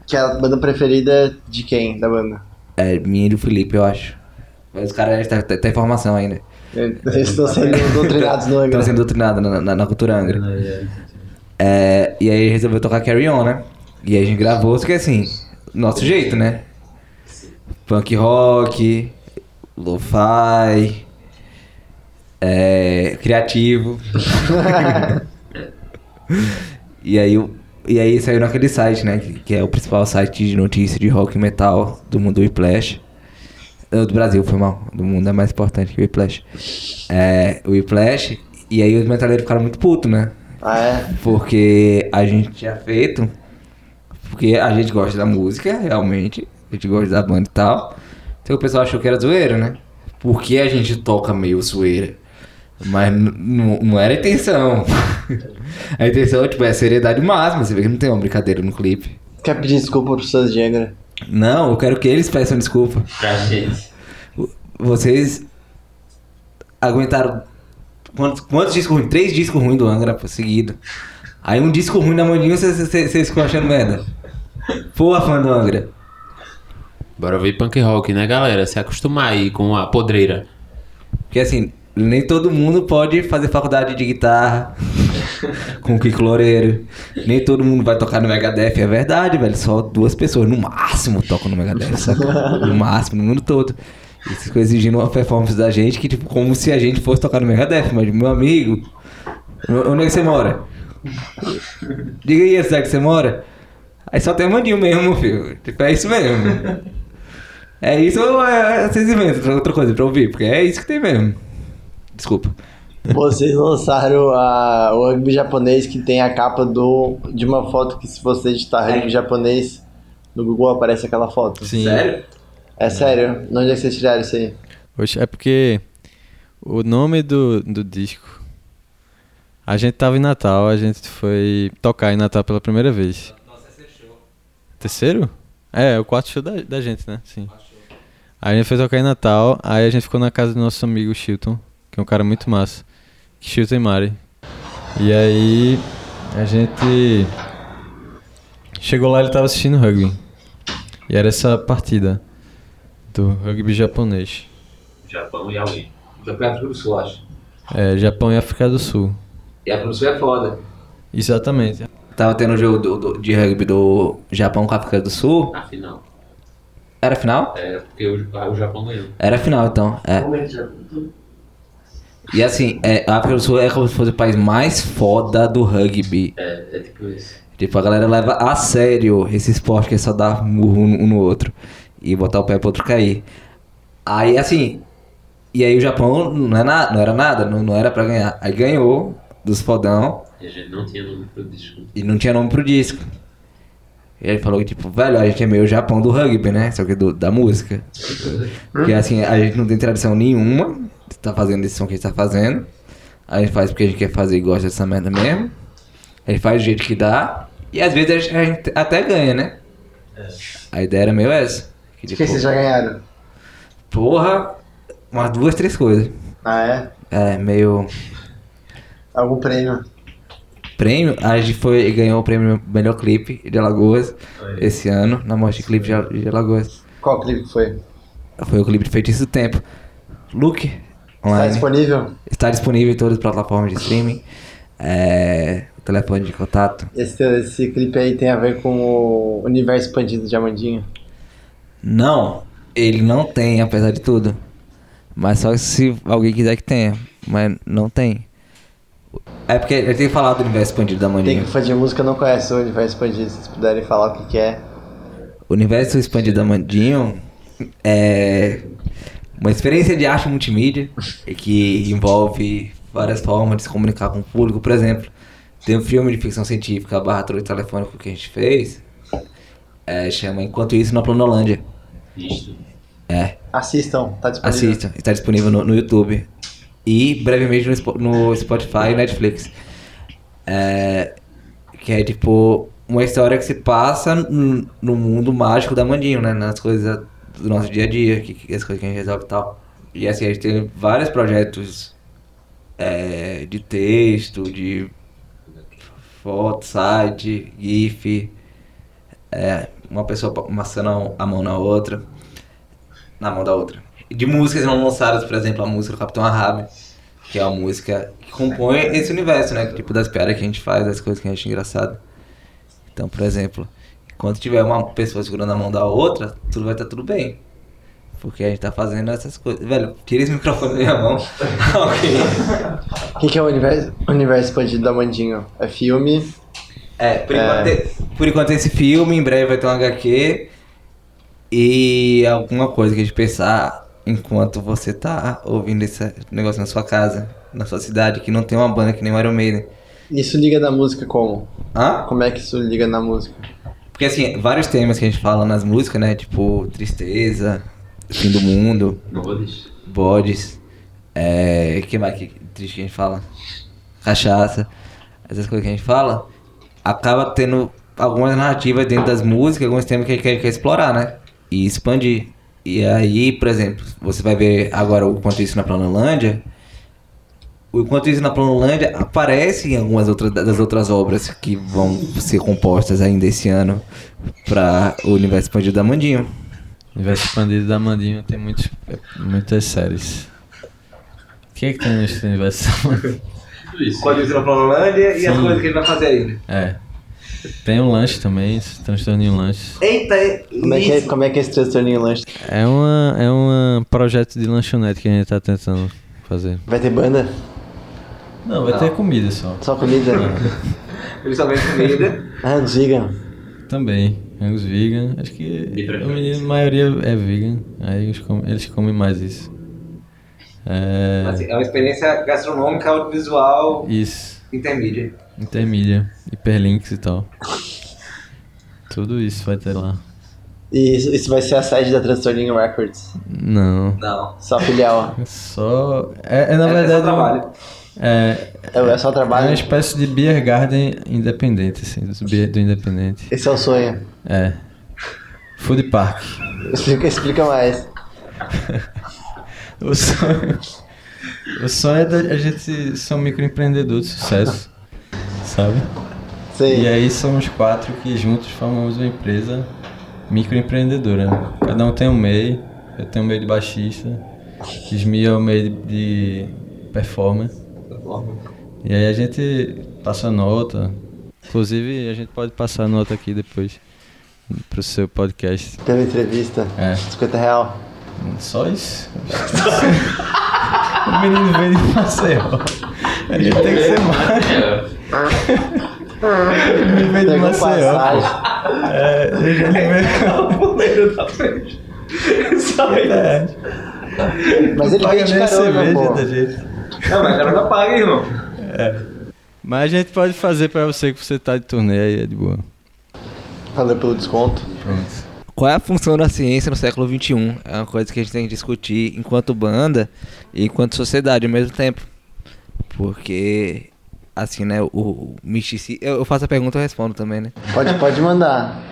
Que é a banda preferida de quem da banda? É, minha e do Felipe, eu acho. Mas os caras têm tá, tá informação ainda. Eles estão sendo doutrinados no Angra. Estão sendo doutrinados na, na, na cultura Angra. É, e aí resolveu tocar Carry On, né? E aí a gente gravou, só que assim, nosso jeito, né? Punk rock, lo-fi, é, criativo. e, aí, e aí saiu naquele site, né? Que, é o principal site de notícia de rock e metal do mundo Whiplash. Eh, Do Brasil, foi mal. Do mundo é mais importante que o Whiplash. É, o Whiplash. E aí os metaleiros ficaram muito putos, né? Ah, é? Porque a gente tinha feito. Porque a gente gosta da música, realmente. A gente gosta da banda e tal. Então o pessoal achou que era zoeira, né? Porque a gente toca meio zoeira. Mas não era a intenção. a intenção, tipo, é seriedade máxima. Você vê que não tem uma brincadeira no clipe. Quer pedir desculpa para pessoas de Angra? Não, eu quero que eles peçam desculpa. Pra gente. Vocês aguentaram quantos, quantos discos ruins? Três discos ruins do Angra pô, seguido. Aí um disco ruim da Mandinho vocês vocês- vocês ficam achando merda. Pô, fã do Angra. Bora ver punk rock, né, galera? Se acostumar aí com a podreira. Porque assim, nem todo mundo pode fazer faculdade de guitarra com o Kiko Loureiro. Nem todo mundo vai tocar no Megadeth, é verdade, velho. Só duas pessoas, no máximo, tocam no Megadeth, saca? No máximo, no mundo todo. Vocês ficam exigindo uma performance da gente que, tipo, como se a gente fosse tocar no Megadeth, mas, meu amigo, onde é que você mora? Diga aí, onde é que você mora? Aí só tem mandinho mesmo, filho. Tipo, é isso mesmo. É isso ou é, vocês inventam outra coisa pra ouvir? Porque é isso que tem mesmo. Desculpa. Vocês lançaram a, o rugby japonês que tem a capa do, de uma foto que se você digitar rugby japonês no Google aparece aquela foto. Sim. É sério? De onde é que vocês tiraram isso aí? Oxe, é porque o nome do, do disco. A gente tava em Natal, a gente foi tocar em Natal pela primeira vez. Terceiro? É, o quarto show da, da gente, né? Sim. Aí a gente foi tocar em Natal, aí a gente ficou na casa do nosso amigo Chilton, que é um cara muito massa. Chilton e Mari. E aí a gente chegou lá ele tava assistindo rugby. E era essa partida do rugby japonês. Japão e alguém. Campeonato do Sul, acho. É, Japão e África do Sul. E a África do Sul é foda. Exatamente. Tava tendo o jogo do- do- de rugby do Japão com a África do Sul. Afinal. Era final? É, porque o, o Japão ganhou. Era final, então. É. E assim, é, a África do Sul é como se fosse o país mais foda do rugby. É, é tipo isso. Tipo, a galera leva a sério esse esporte que é só dar murro um no outro e botar o pé pro outro cair. Aí, assim, e aí o Japão não, é na, não era nada, não, não era pra ganhar. Aí ganhou dos fodão E a gente não tinha nome pro disco. e não tinha nome pro disco. E ele falou que, tipo, velho, a gente é meio Japão do rugby, né? Só que do, da música. Porque, assim, a gente não tem tradição nenhuma de tá fazendo esse som que a gente tá fazendo. A gente faz porque a gente quer fazer e gosta dessa merda mesmo. A gente faz do jeito que dá. E às vezes a gente, a gente até ganha, né? A ideia era meio essa. Que, O que vocês já ganharam? porra, umas duas, três coisas. Ah, é? É, meio Algum prêmio? prêmio. A gente foi e ganhou o prêmio Melhor Clipe de Alagoas esse ano, na Mostra de Clipe de de Alagoas. Qual clipe foi? Foi o clipe de Feitiço do Tempo. Look Tá online. disponível? Está disponível em todas as plataformas de streaming. É, o telefone de contato. Esse, esse clipe aí tem a ver com o universo expandido de Amandinho? Não, ele não tem, apesar de tudo. Mas só se alguém quiser que tenha. Mas não tem. É porque ele tem falado do universo expandido da Tem Maninha. que de música não conhece o universo expandido, se vocês puderem falar o que, que é. O universo expandido da Mandinho é uma experiência de arte multimídia que envolve várias formas de se comunicar com o público. Por exemplo, tem um filme de ficção científica barra telefônico que a gente fez, é, chama Enquanto Isso na Planolândia. É, Assistam, tá disponível. assista, está disponível no, no YouTube e brevemente no, no Spotify e Netflix. É, que é tipo uma história que se passa no, no mundo mágico da Mandinho, né? Nas coisas do nosso dia a dia, que, que as coisas que a gente resolve e tal. E assim, a gente tem vários projetos é, de texto, de foto, site, GIF, é, uma pessoa amassando a mão na outra, na mão da outra. De músicas não lançadas, por exemplo, a música do Capitão Ahab, que é uma música que compõe esse universo, né? Tipo das piadas que a gente faz, das coisas que a gente acha engraçado. Então, por exemplo, quando tiver uma pessoa segurando a mão da outra, tudo vai estar tudo bem. Porque a gente tá fazendo essas coisas. Velho, tira esse microfone da minha mão. ok. O que, que é o universo, universo expandido da Mandinho? É filme. É, por É. enquanto, tem- por enquanto esse filme, em breve vai ter um HQ e alguma coisa que a gente pensar enquanto você tá ouvindo esse negócio na sua casa, na sua cidade, que não tem uma banda que nem o Iron Maiden. Isso liga na música como? Hã? Como é que isso liga na música? Porque assim, vários temas que a gente fala nas músicas, né? Tipo, tristeza, fim do mundo, bodes, é. que mais que triste que a gente fala? Cachaça, essas coisas que a gente fala, acaba tendo algumas narrativas dentro das músicas, alguns temas que gente quer, quer explorar, né? E expandir. E aí, por exemplo, você vai ver agora o Quanto Isso na Planolândia. O Enquanto Isso na Planolândia aparece em algumas outras, das outras obras que vão ser compostas ainda esse ano para o universo expandido da Mandinho. Universo expandido da Mandinho tem muitos, muitas séries. O que é que tem nesse universo? Enquanto Isso na Planolândia e as coisas que ele vai fazer ainda. é. Tem um lanche também, esse transtorninho lanche. Eita! Como é que é, como é, que é esse transtorninho lanche? É uma é um projeto de lanchonete que a gente tá tentando fazer. Vai ter banda? Não, vai ter comida só. Só comida? Principalmente comida. ah, diga. Também. É os vegan. Acho que a maioria é vegan. Aí eles comem, eles comem mais isso. É. Assim, é uma experiência gastronômica audiovisual Isso. intermídia. Intermídia. Hiperlinks e tal. Tudo isso vai ter lá. E isso, isso vai ser a sede da Transtorninho Records. Não. Não. Só filial. Só. É, é na É- é só verdade. um- trabalho. É, É, é só é uma trabalho. espécie de beer garden independente, assim, do, beer, do independente. Esse é o sonho. É. Food Park. Explica, explica mais. O sonho. O sonho é da a gente ser um microempreendedor de sucesso. Sabe? Sei. E aí somos quatro que juntos formamos uma empresa microempreendedora. Cada um tem um MEI, eu tenho um MEI de baixista, Ismi é o MEI de performance. E aí a gente passa nota. Inclusive a gente pode passar nota aqui depois pro seu podcast. Pela entrevista. É. 50 real. Só isso? o menino veio de Maceió. A gente tem que ser mais. O menino veio de Maceió. É, ele veio. É, Mas ele paga veio de carona, da gente. Não, mas ela não paga, irmão. Mas a gente pode fazer pra você que você tá de turnê aí, é de boa. Valeu pelo desconto. Pronto. Qual é a função da ciência no século XXI? É uma coisa que a gente tem que discutir enquanto banda e enquanto sociedade ao mesmo tempo. Porque, assim, né, o, o misticismo... Eu faço a pergunta e eu respondo também, né? Pode, pode mandar.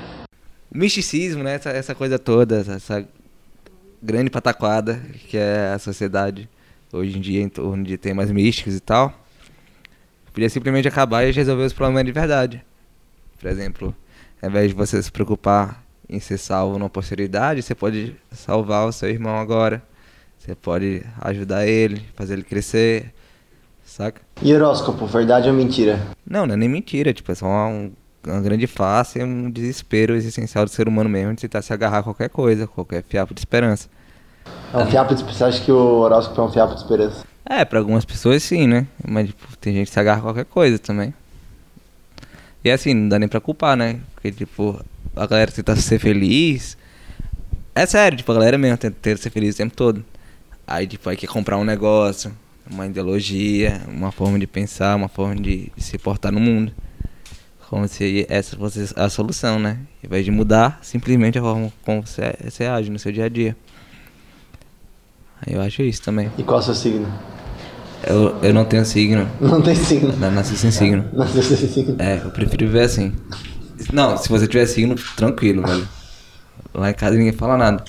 O misticismo, né, essa, essa coisa toda, essa, essa grande pataquada que é a sociedade hoje em dia, em torno de temas místicos e tal, podia simplesmente acabar e resolver os problemas de verdade. Por exemplo, ao invés de você se preocupar em ser salvo na posteridade, você pode salvar o seu irmão agora. Você pode ajudar ele, fazer ele crescer, saca? E horóscopo, verdade ou mentira? Não, não é nem mentira, tipo, é só um- uma grande face e um desespero existencial do ser humano mesmo de tentar se agarrar a qualquer coisa, qualquer fiapo de esperança. É um fiapo de Você acha que o horóscopo é um fiapo de esperança? É, pra algumas pessoas sim, né? Mas tipo, tem gente que se agarra a qualquer coisa também. E assim, não dá nem pra culpar, né? Porque, tipo, a galera tenta ser feliz. É sério, tipo, a galera mesmo tenta, tenta ser feliz o tempo todo. Aí, tipo, aí quer comprar um negócio, uma ideologia, uma forma de pensar, uma forma de, se portar no mundo. Como se essa fosse a solução, né? Em vez de mudar simplesmente a forma como você, você age no seu dia a dia. Aí eu acho isso também. E qual é o seu signo? Eu, eu não tenho signo. Não tem signo. Não nasci sem signo. Não tem signo. É, eu prefiro viver assim. Não, se você tiver signo, tranquilo, velho. Lá em casa ninguém fala nada.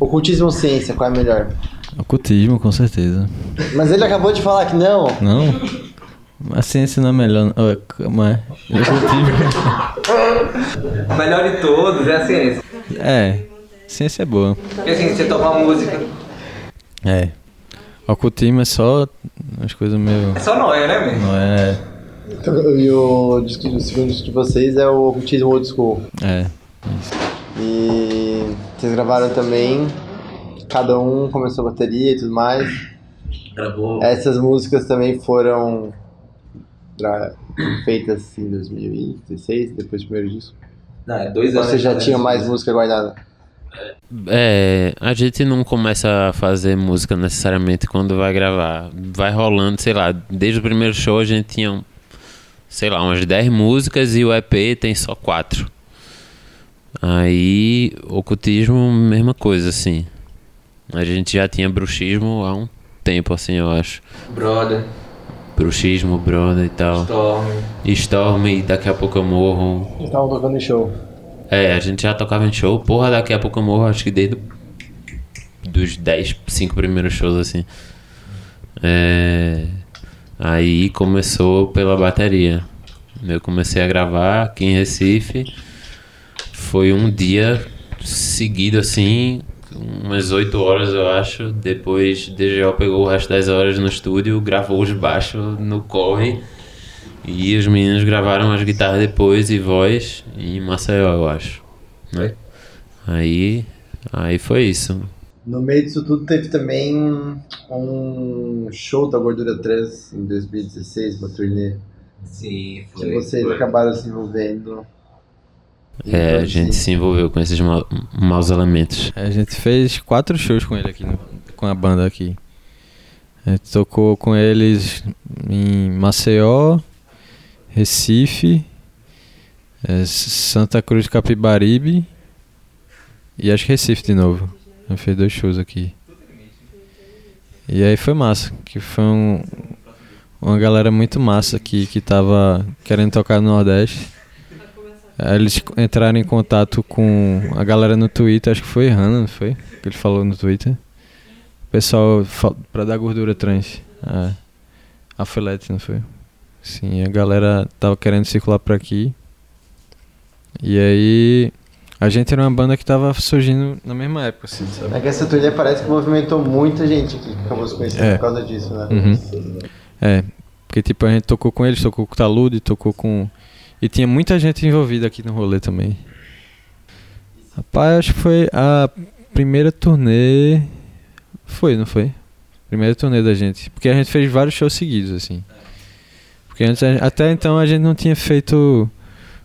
Ocultismo ou ciência, qual é melhor? Ocultismo, com certeza. Mas ele acabou de falar que não. Não? A ciência não é melhor. Mas. Ocultismo. O melhor de todos é a ciência. É. Ciência é boa. Porque assim, você toca uma música. É. Ocultismo é só as coisas meio. É só nóia, né, mesmo? Não é. E o disco, o segundo disco de vocês é o Ocultismo Old School. É. E vocês gravaram também, cada um começou a bateria e tudo mais. Gravou. Essas músicas também foram gra- feitas em 2016, depois do primeiro disco. Não, é dois Ou anos. você já tinha mais música guardada? É, a gente não começa a fazer música necessariamente quando vai gravar. Vai rolando, sei lá, desde o primeiro show a gente tinha, sei lá, umas 10 músicas e o EP tem só 4. Aí, ocultismo, mesma coisa, assim. A gente já tinha bruxismo há um tempo, assim, eu acho. Brother, Bruxismo, brother e tal. Storm. Storm, e daqui a pouco eu morro. Eles estavam tocando em show. É, a gente já tocava em show, porra, daqui a pouco eu morro, acho que desde dos 10, 5 primeiros shows, assim. É, aí começou pela bateria. Eu comecei a gravar aqui em Recife. Foi um dia seguido, assim, umas 8 horas, eu acho. Depois, DGO pegou o resto das horas no estúdio, gravou os baixos no corre. E os meninos gravaram as guitarras depois e voz em Maceió, eu acho. Né? Aí, aí foi isso. No meio disso tudo teve também um show da Gordura Trans em 2016, uma turnê. Sim, Que vocês acabaram se envolvendo. É, a gente se envolveu com esses ma- maus elementos. A gente fez quatro shows com ele aqui, no- com a banda aqui. A gente tocou com eles em Maceió, Recife, eh, Santa Cruz de Capibaribe e acho que Recife de novo. A gente fez dois shows aqui. E aí foi massa, que foi um, uma galera muito massa aqui que tava querendo tocar no Nordeste. Aí eles entraram em contato com a galera no Twitter, acho que foi Hannah, não foi? Que ele falou no Twitter. O pessoal pra dar gordura trans. É. A Felete, não foi? Sim, a galera tava querendo circular por aqui. E aí a gente era uma banda que tava surgindo na mesma época, assim, sabe? É que essa turnê parece que movimentou muita gente aqui, que acabou se conhecendo É. por causa disso, né? Uhum. É, porque tipo, a gente tocou com eles, tocou com o Talude, tocou com. E tinha muita gente envolvida aqui no rolê também. Rapaz, acho que foi a primeira turnê. Foi, não foi? Primeira turnê da gente. Porque a gente fez vários shows seguidos, assim. Porque antes, até então a gente não tinha feito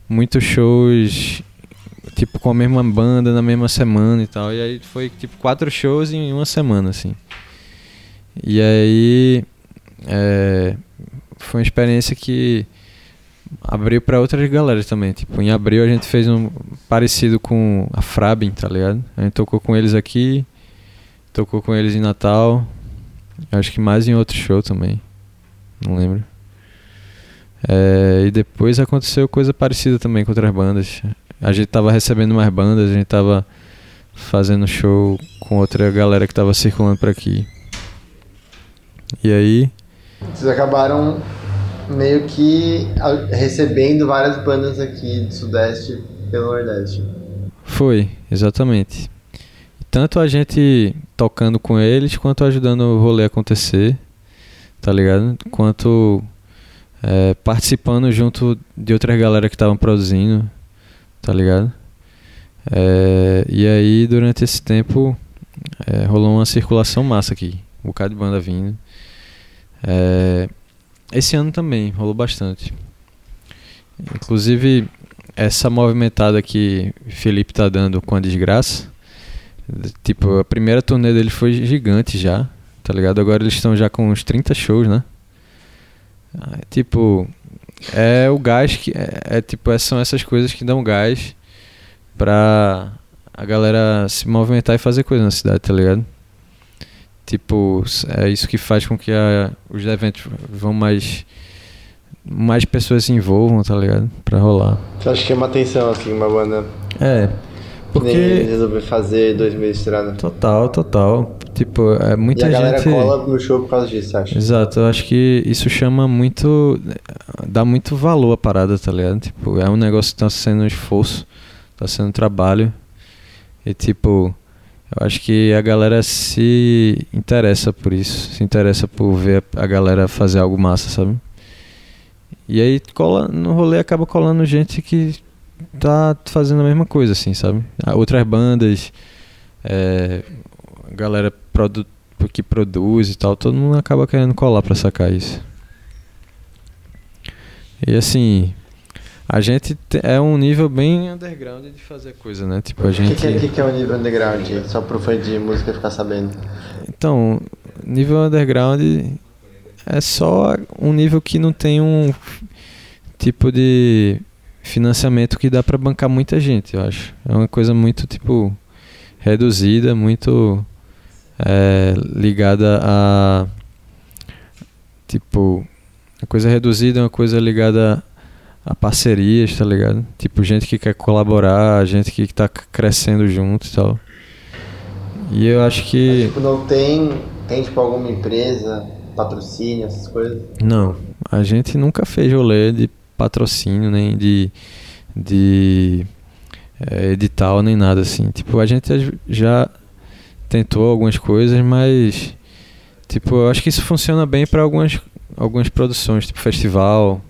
muitos shows, tipo, com a mesma banda na mesma semana e tal. E aí foi tipo quatro shows em uma semana, assim. E aí. É, foi uma experiência que abriu pra outras galeras também. Tipo, em abril a gente fez um parecido com a Frabin, tá ligado? A gente tocou com eles aqui, tocou com eles em Natal, acho que mais em outro show também, não lembro. É, e depois aconteceu coisa parecida também com outras bandas. A gente tava recebendo mais bandas, a gente tava fazendo show com outra galera que tava circulando por aqui. E aí, Vocês acabaram meio que recebendo várias bandas aqui do Sudeste pelo Nordeste. Foi, exatamente. Tanto a gente tocando com eles, quanto ajudando o rolê a acontecer, tá ligado? Quanto é, participando junto de outras galera que estavam produzindo, tá ligado? É, e aí, durante esse tempo, é, rolou uma circulação massa aqui. Um bocado de banda vindo. É, esse ano também rolou bastante. Inclusive, essa movimentada que Felipe tá dando com a desgraça, tipo, a primeira turnê dele foi gigante já, tá ligado? Agora eles estão já com uns 30 shows, né? Tipo, é o gás que. É, é tipo, é- são essas coisas que dão gás pra a galera se movimentar e fazer coisa na cidade, tá ligado? Tipo, é isso que faz com que a- os eventos vão mais. Mais pessoas se envolvam, tá ligado? Pra rolar. Você acha que chama atenção, assim, uma banda É. nem Porque. resolver fazer 2000 estrada? Total, total. Tipo, é muita e a galera gente. cola no show por causa disso, acha? Exato, eu acho que isso chama muito. dá muito valor à parada, tá ligado? Tipo, é um negócio que tá sendo um esforço, tá sendo um trabalho. E tipo, eu acho que a galera se interessa por isso, se interessa por ver a galera fazer algo massa, sabe? E aí cola no rolê acaba colando gente que tá fazendo a mesma coisa, assim, sabe? Ah, Outras bandas, é, a galera produ que produz e tal, todo mundo acaba querendo colar pra sacar isso. E assim, a gente te- é um nível bem underground de fazer coisa, né? Tipo, a O que, gente. que, é, que, que é o nível underground? Só pro fã de música ficar sabendo. Então, nível underground é só um nível que não tem um tipo de financiamento que dá pra bancar muita gente, eu acho. É uma coisa muito, tipo, reduzida, muito é, ligada a. Tipo, uma coisa reduzida é uma coisa ligada a parcerias, tá ligado? Tipo, gente que quer colaborar, gente que tá crescendo junto e tal. E eu acho que. Tipo, não tem, tem tipo alguma empresa, patrocínio, essas coisas? Não, a gente nunca fez rolê de patrocínio, nem de, de eh, edital, nem nada assim. Tipo, a gente já- tentou algumas coisas, mas tipo, eu acho que isso funciona bem para algumas, algumas produções, tipo festival.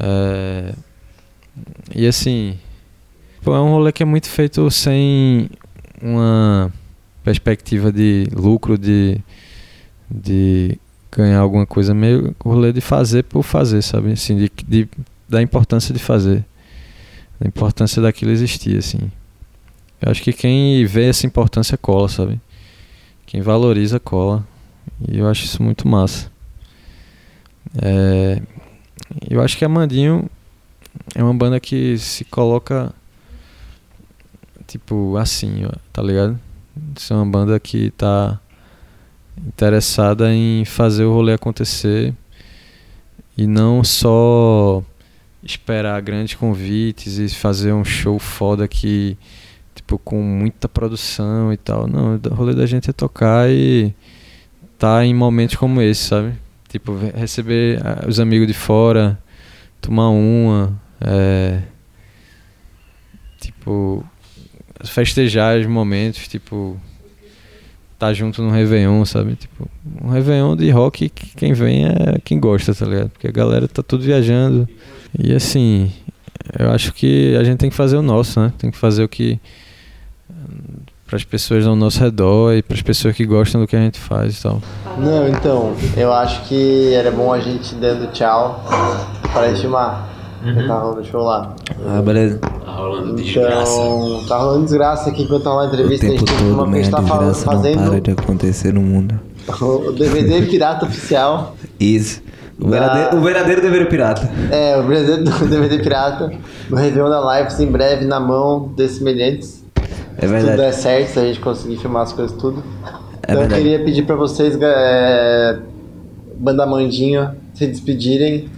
eh, e assim, é um rolê que é muito feito sem uma perspectiva de lucro, de, de ganhar alguma coisa, meio rolê de fazer por fazer, sabe? Assim, de, de, da importância de fazer. Da importância daquilo existir, assim. Eu acho que quem vê essa importância cola, sabe? Quem valoriza cola. E eu acho isso muito massa. É, eu acho que a Mandinho é uma banda que se coloca tipo assim, ó, tá ligado? Isso é uma banda que tá interessada em fazer o rolê acontecer e não só esperar grandes convites e fazer um show foda que tipo com muita produção e tal. Não, o rolê da gente é tocar e tá em momentos como esse, sabe? Tipo, receber ah, os amigos de fora, tomar uma, é, tipo, festejar os momentos, tipo, tá junto no Réveillon, sabe? Tipo, um Réveillon de rock que quem vem é quem gosta, tá ligado? Porque a galera tá tudo viajando. E assim, eu acho que a gente tem que fazer o nosso, né? Tem que fazer o que para as pessoas ao nosso redor e para as pessoas que gostam do que a gente faz e tal. Não, então, eu acho que era bom a gente dando tchau para filmar. Uhum. Tá rolando show lá. Ah, beleza. Tá rolando desgraça. Então, tá rolando desgraça aqui enquanto tá rolando a O entrevista. a tempo gente tem todo, uma mas gente a tá desgraça não para fazendo de acontecer no mundo. o DVD Pirata Oficial. Isso. O Da- verdadeiro, o verdadeiro dever pirata. É, o do DVD Pirata. O Réveillon da Lives em breve na mão desses semelhantes. É Se tudo verdade. der certo, se a gente conseguir filmar as coisas tudo. É então eu verdade. queria pedir pra vocês, é, Banda Mandinho, se despedirem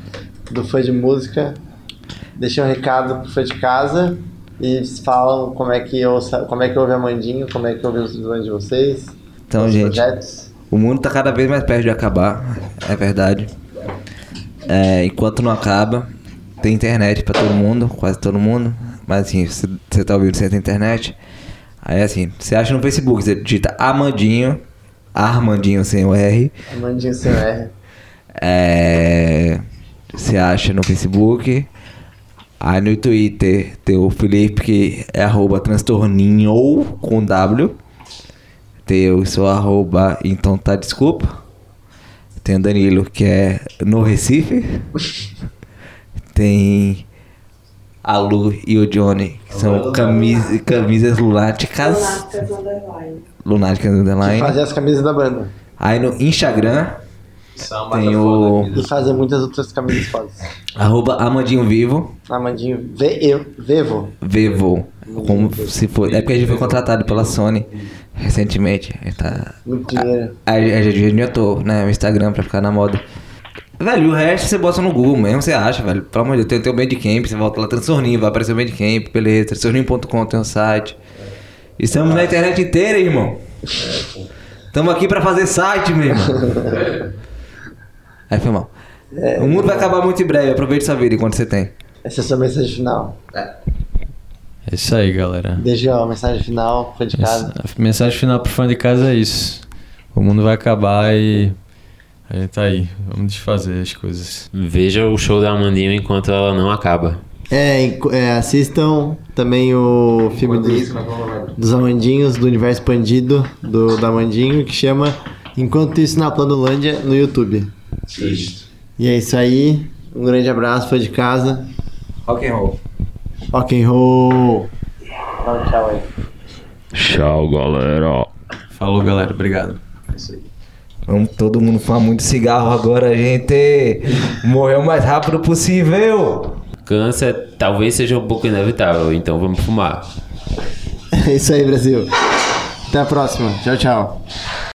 do fã de música. Deixem um recado pro fã de casa. E falam como é que, ouça, como é que ouve a Mandinho, como é que ouve os fãs de vocês. Então, gente, projetos. o mundo tá cada vez mais perto de acabar. É verdade. É, enquanto não acaba, tem internet pra todo mundo, quase todo mundo. Mas assim, você tá ouvindo sem ter internet, aí assim, você acha no Facebook, você digita Amandinho, Armandinho sem o R. Mandinho sem R. É, você acha no Facebook. Aí no Twitter tem o Felipe que é arroba transtorninho com W. Tem o seu arroba, então tá desculpa. Tem o Danilo que é no Recife. Tem a Lu e o Johnny, que são camis, camisas lunáticas. Lunáticas Underline. Lunáticas Underline. Fazer as camisas da banda. Aí no Instagram tem o E fazer muitas outras camisas fodas. arroba Amandinho Vivo, Amandinho, Ve eu, Vevo. Vevo. Como se for. É porque a gente foi contratado pela Sony recentemente. A gente tá. Muito dinheiro. Aí a gente adiantou, né? O Instagram pra ficar na moda. Velho, o resto você bota no Google mesmo, você acha, velho. Pelo amor de Deus, tem, tem o Bandcamp, você volta lá, transtorninho, vai aparecer o Bandcamp, beleza. Transtorninho.com tem um site. Estamos na internet inteira, irmão. Estamos aqui pra fazer site, meu irmão. Aí foi mal. o mundo vai acabar muito em breve, aproveite sua vida enquanto você tem. Essa é a sua mensagem final. É isso aí, galera. Beijão, mensagem final, foi de casa. A mensagem final pro fã de casa é isso. O mundo vai acabar e a gente tá aí. Vamos desfazer as coisas. Veja o show da Amandinha enquanto ela não acaba. É, é, assistam também o filme dos, dos Amandinhos, do Universo Expandido, do, do Amandinho, que chama Enquanto Isso na Planolândia, no YouTube. E é isso aí. Um grande abraço, foi de casa. Rock and roll. Rock and roll. Dá um tchau aí. Tchau, galera. Falou, galera. Obrigado. Vamos todo mundo fumar muito cigarro agora, gente. Morrer o mais rápido possível. Câncer talvez seja um pouco inevitável, então vamos fumar. É isso aí, Brasil. Até a próxima. Tchau, tchau.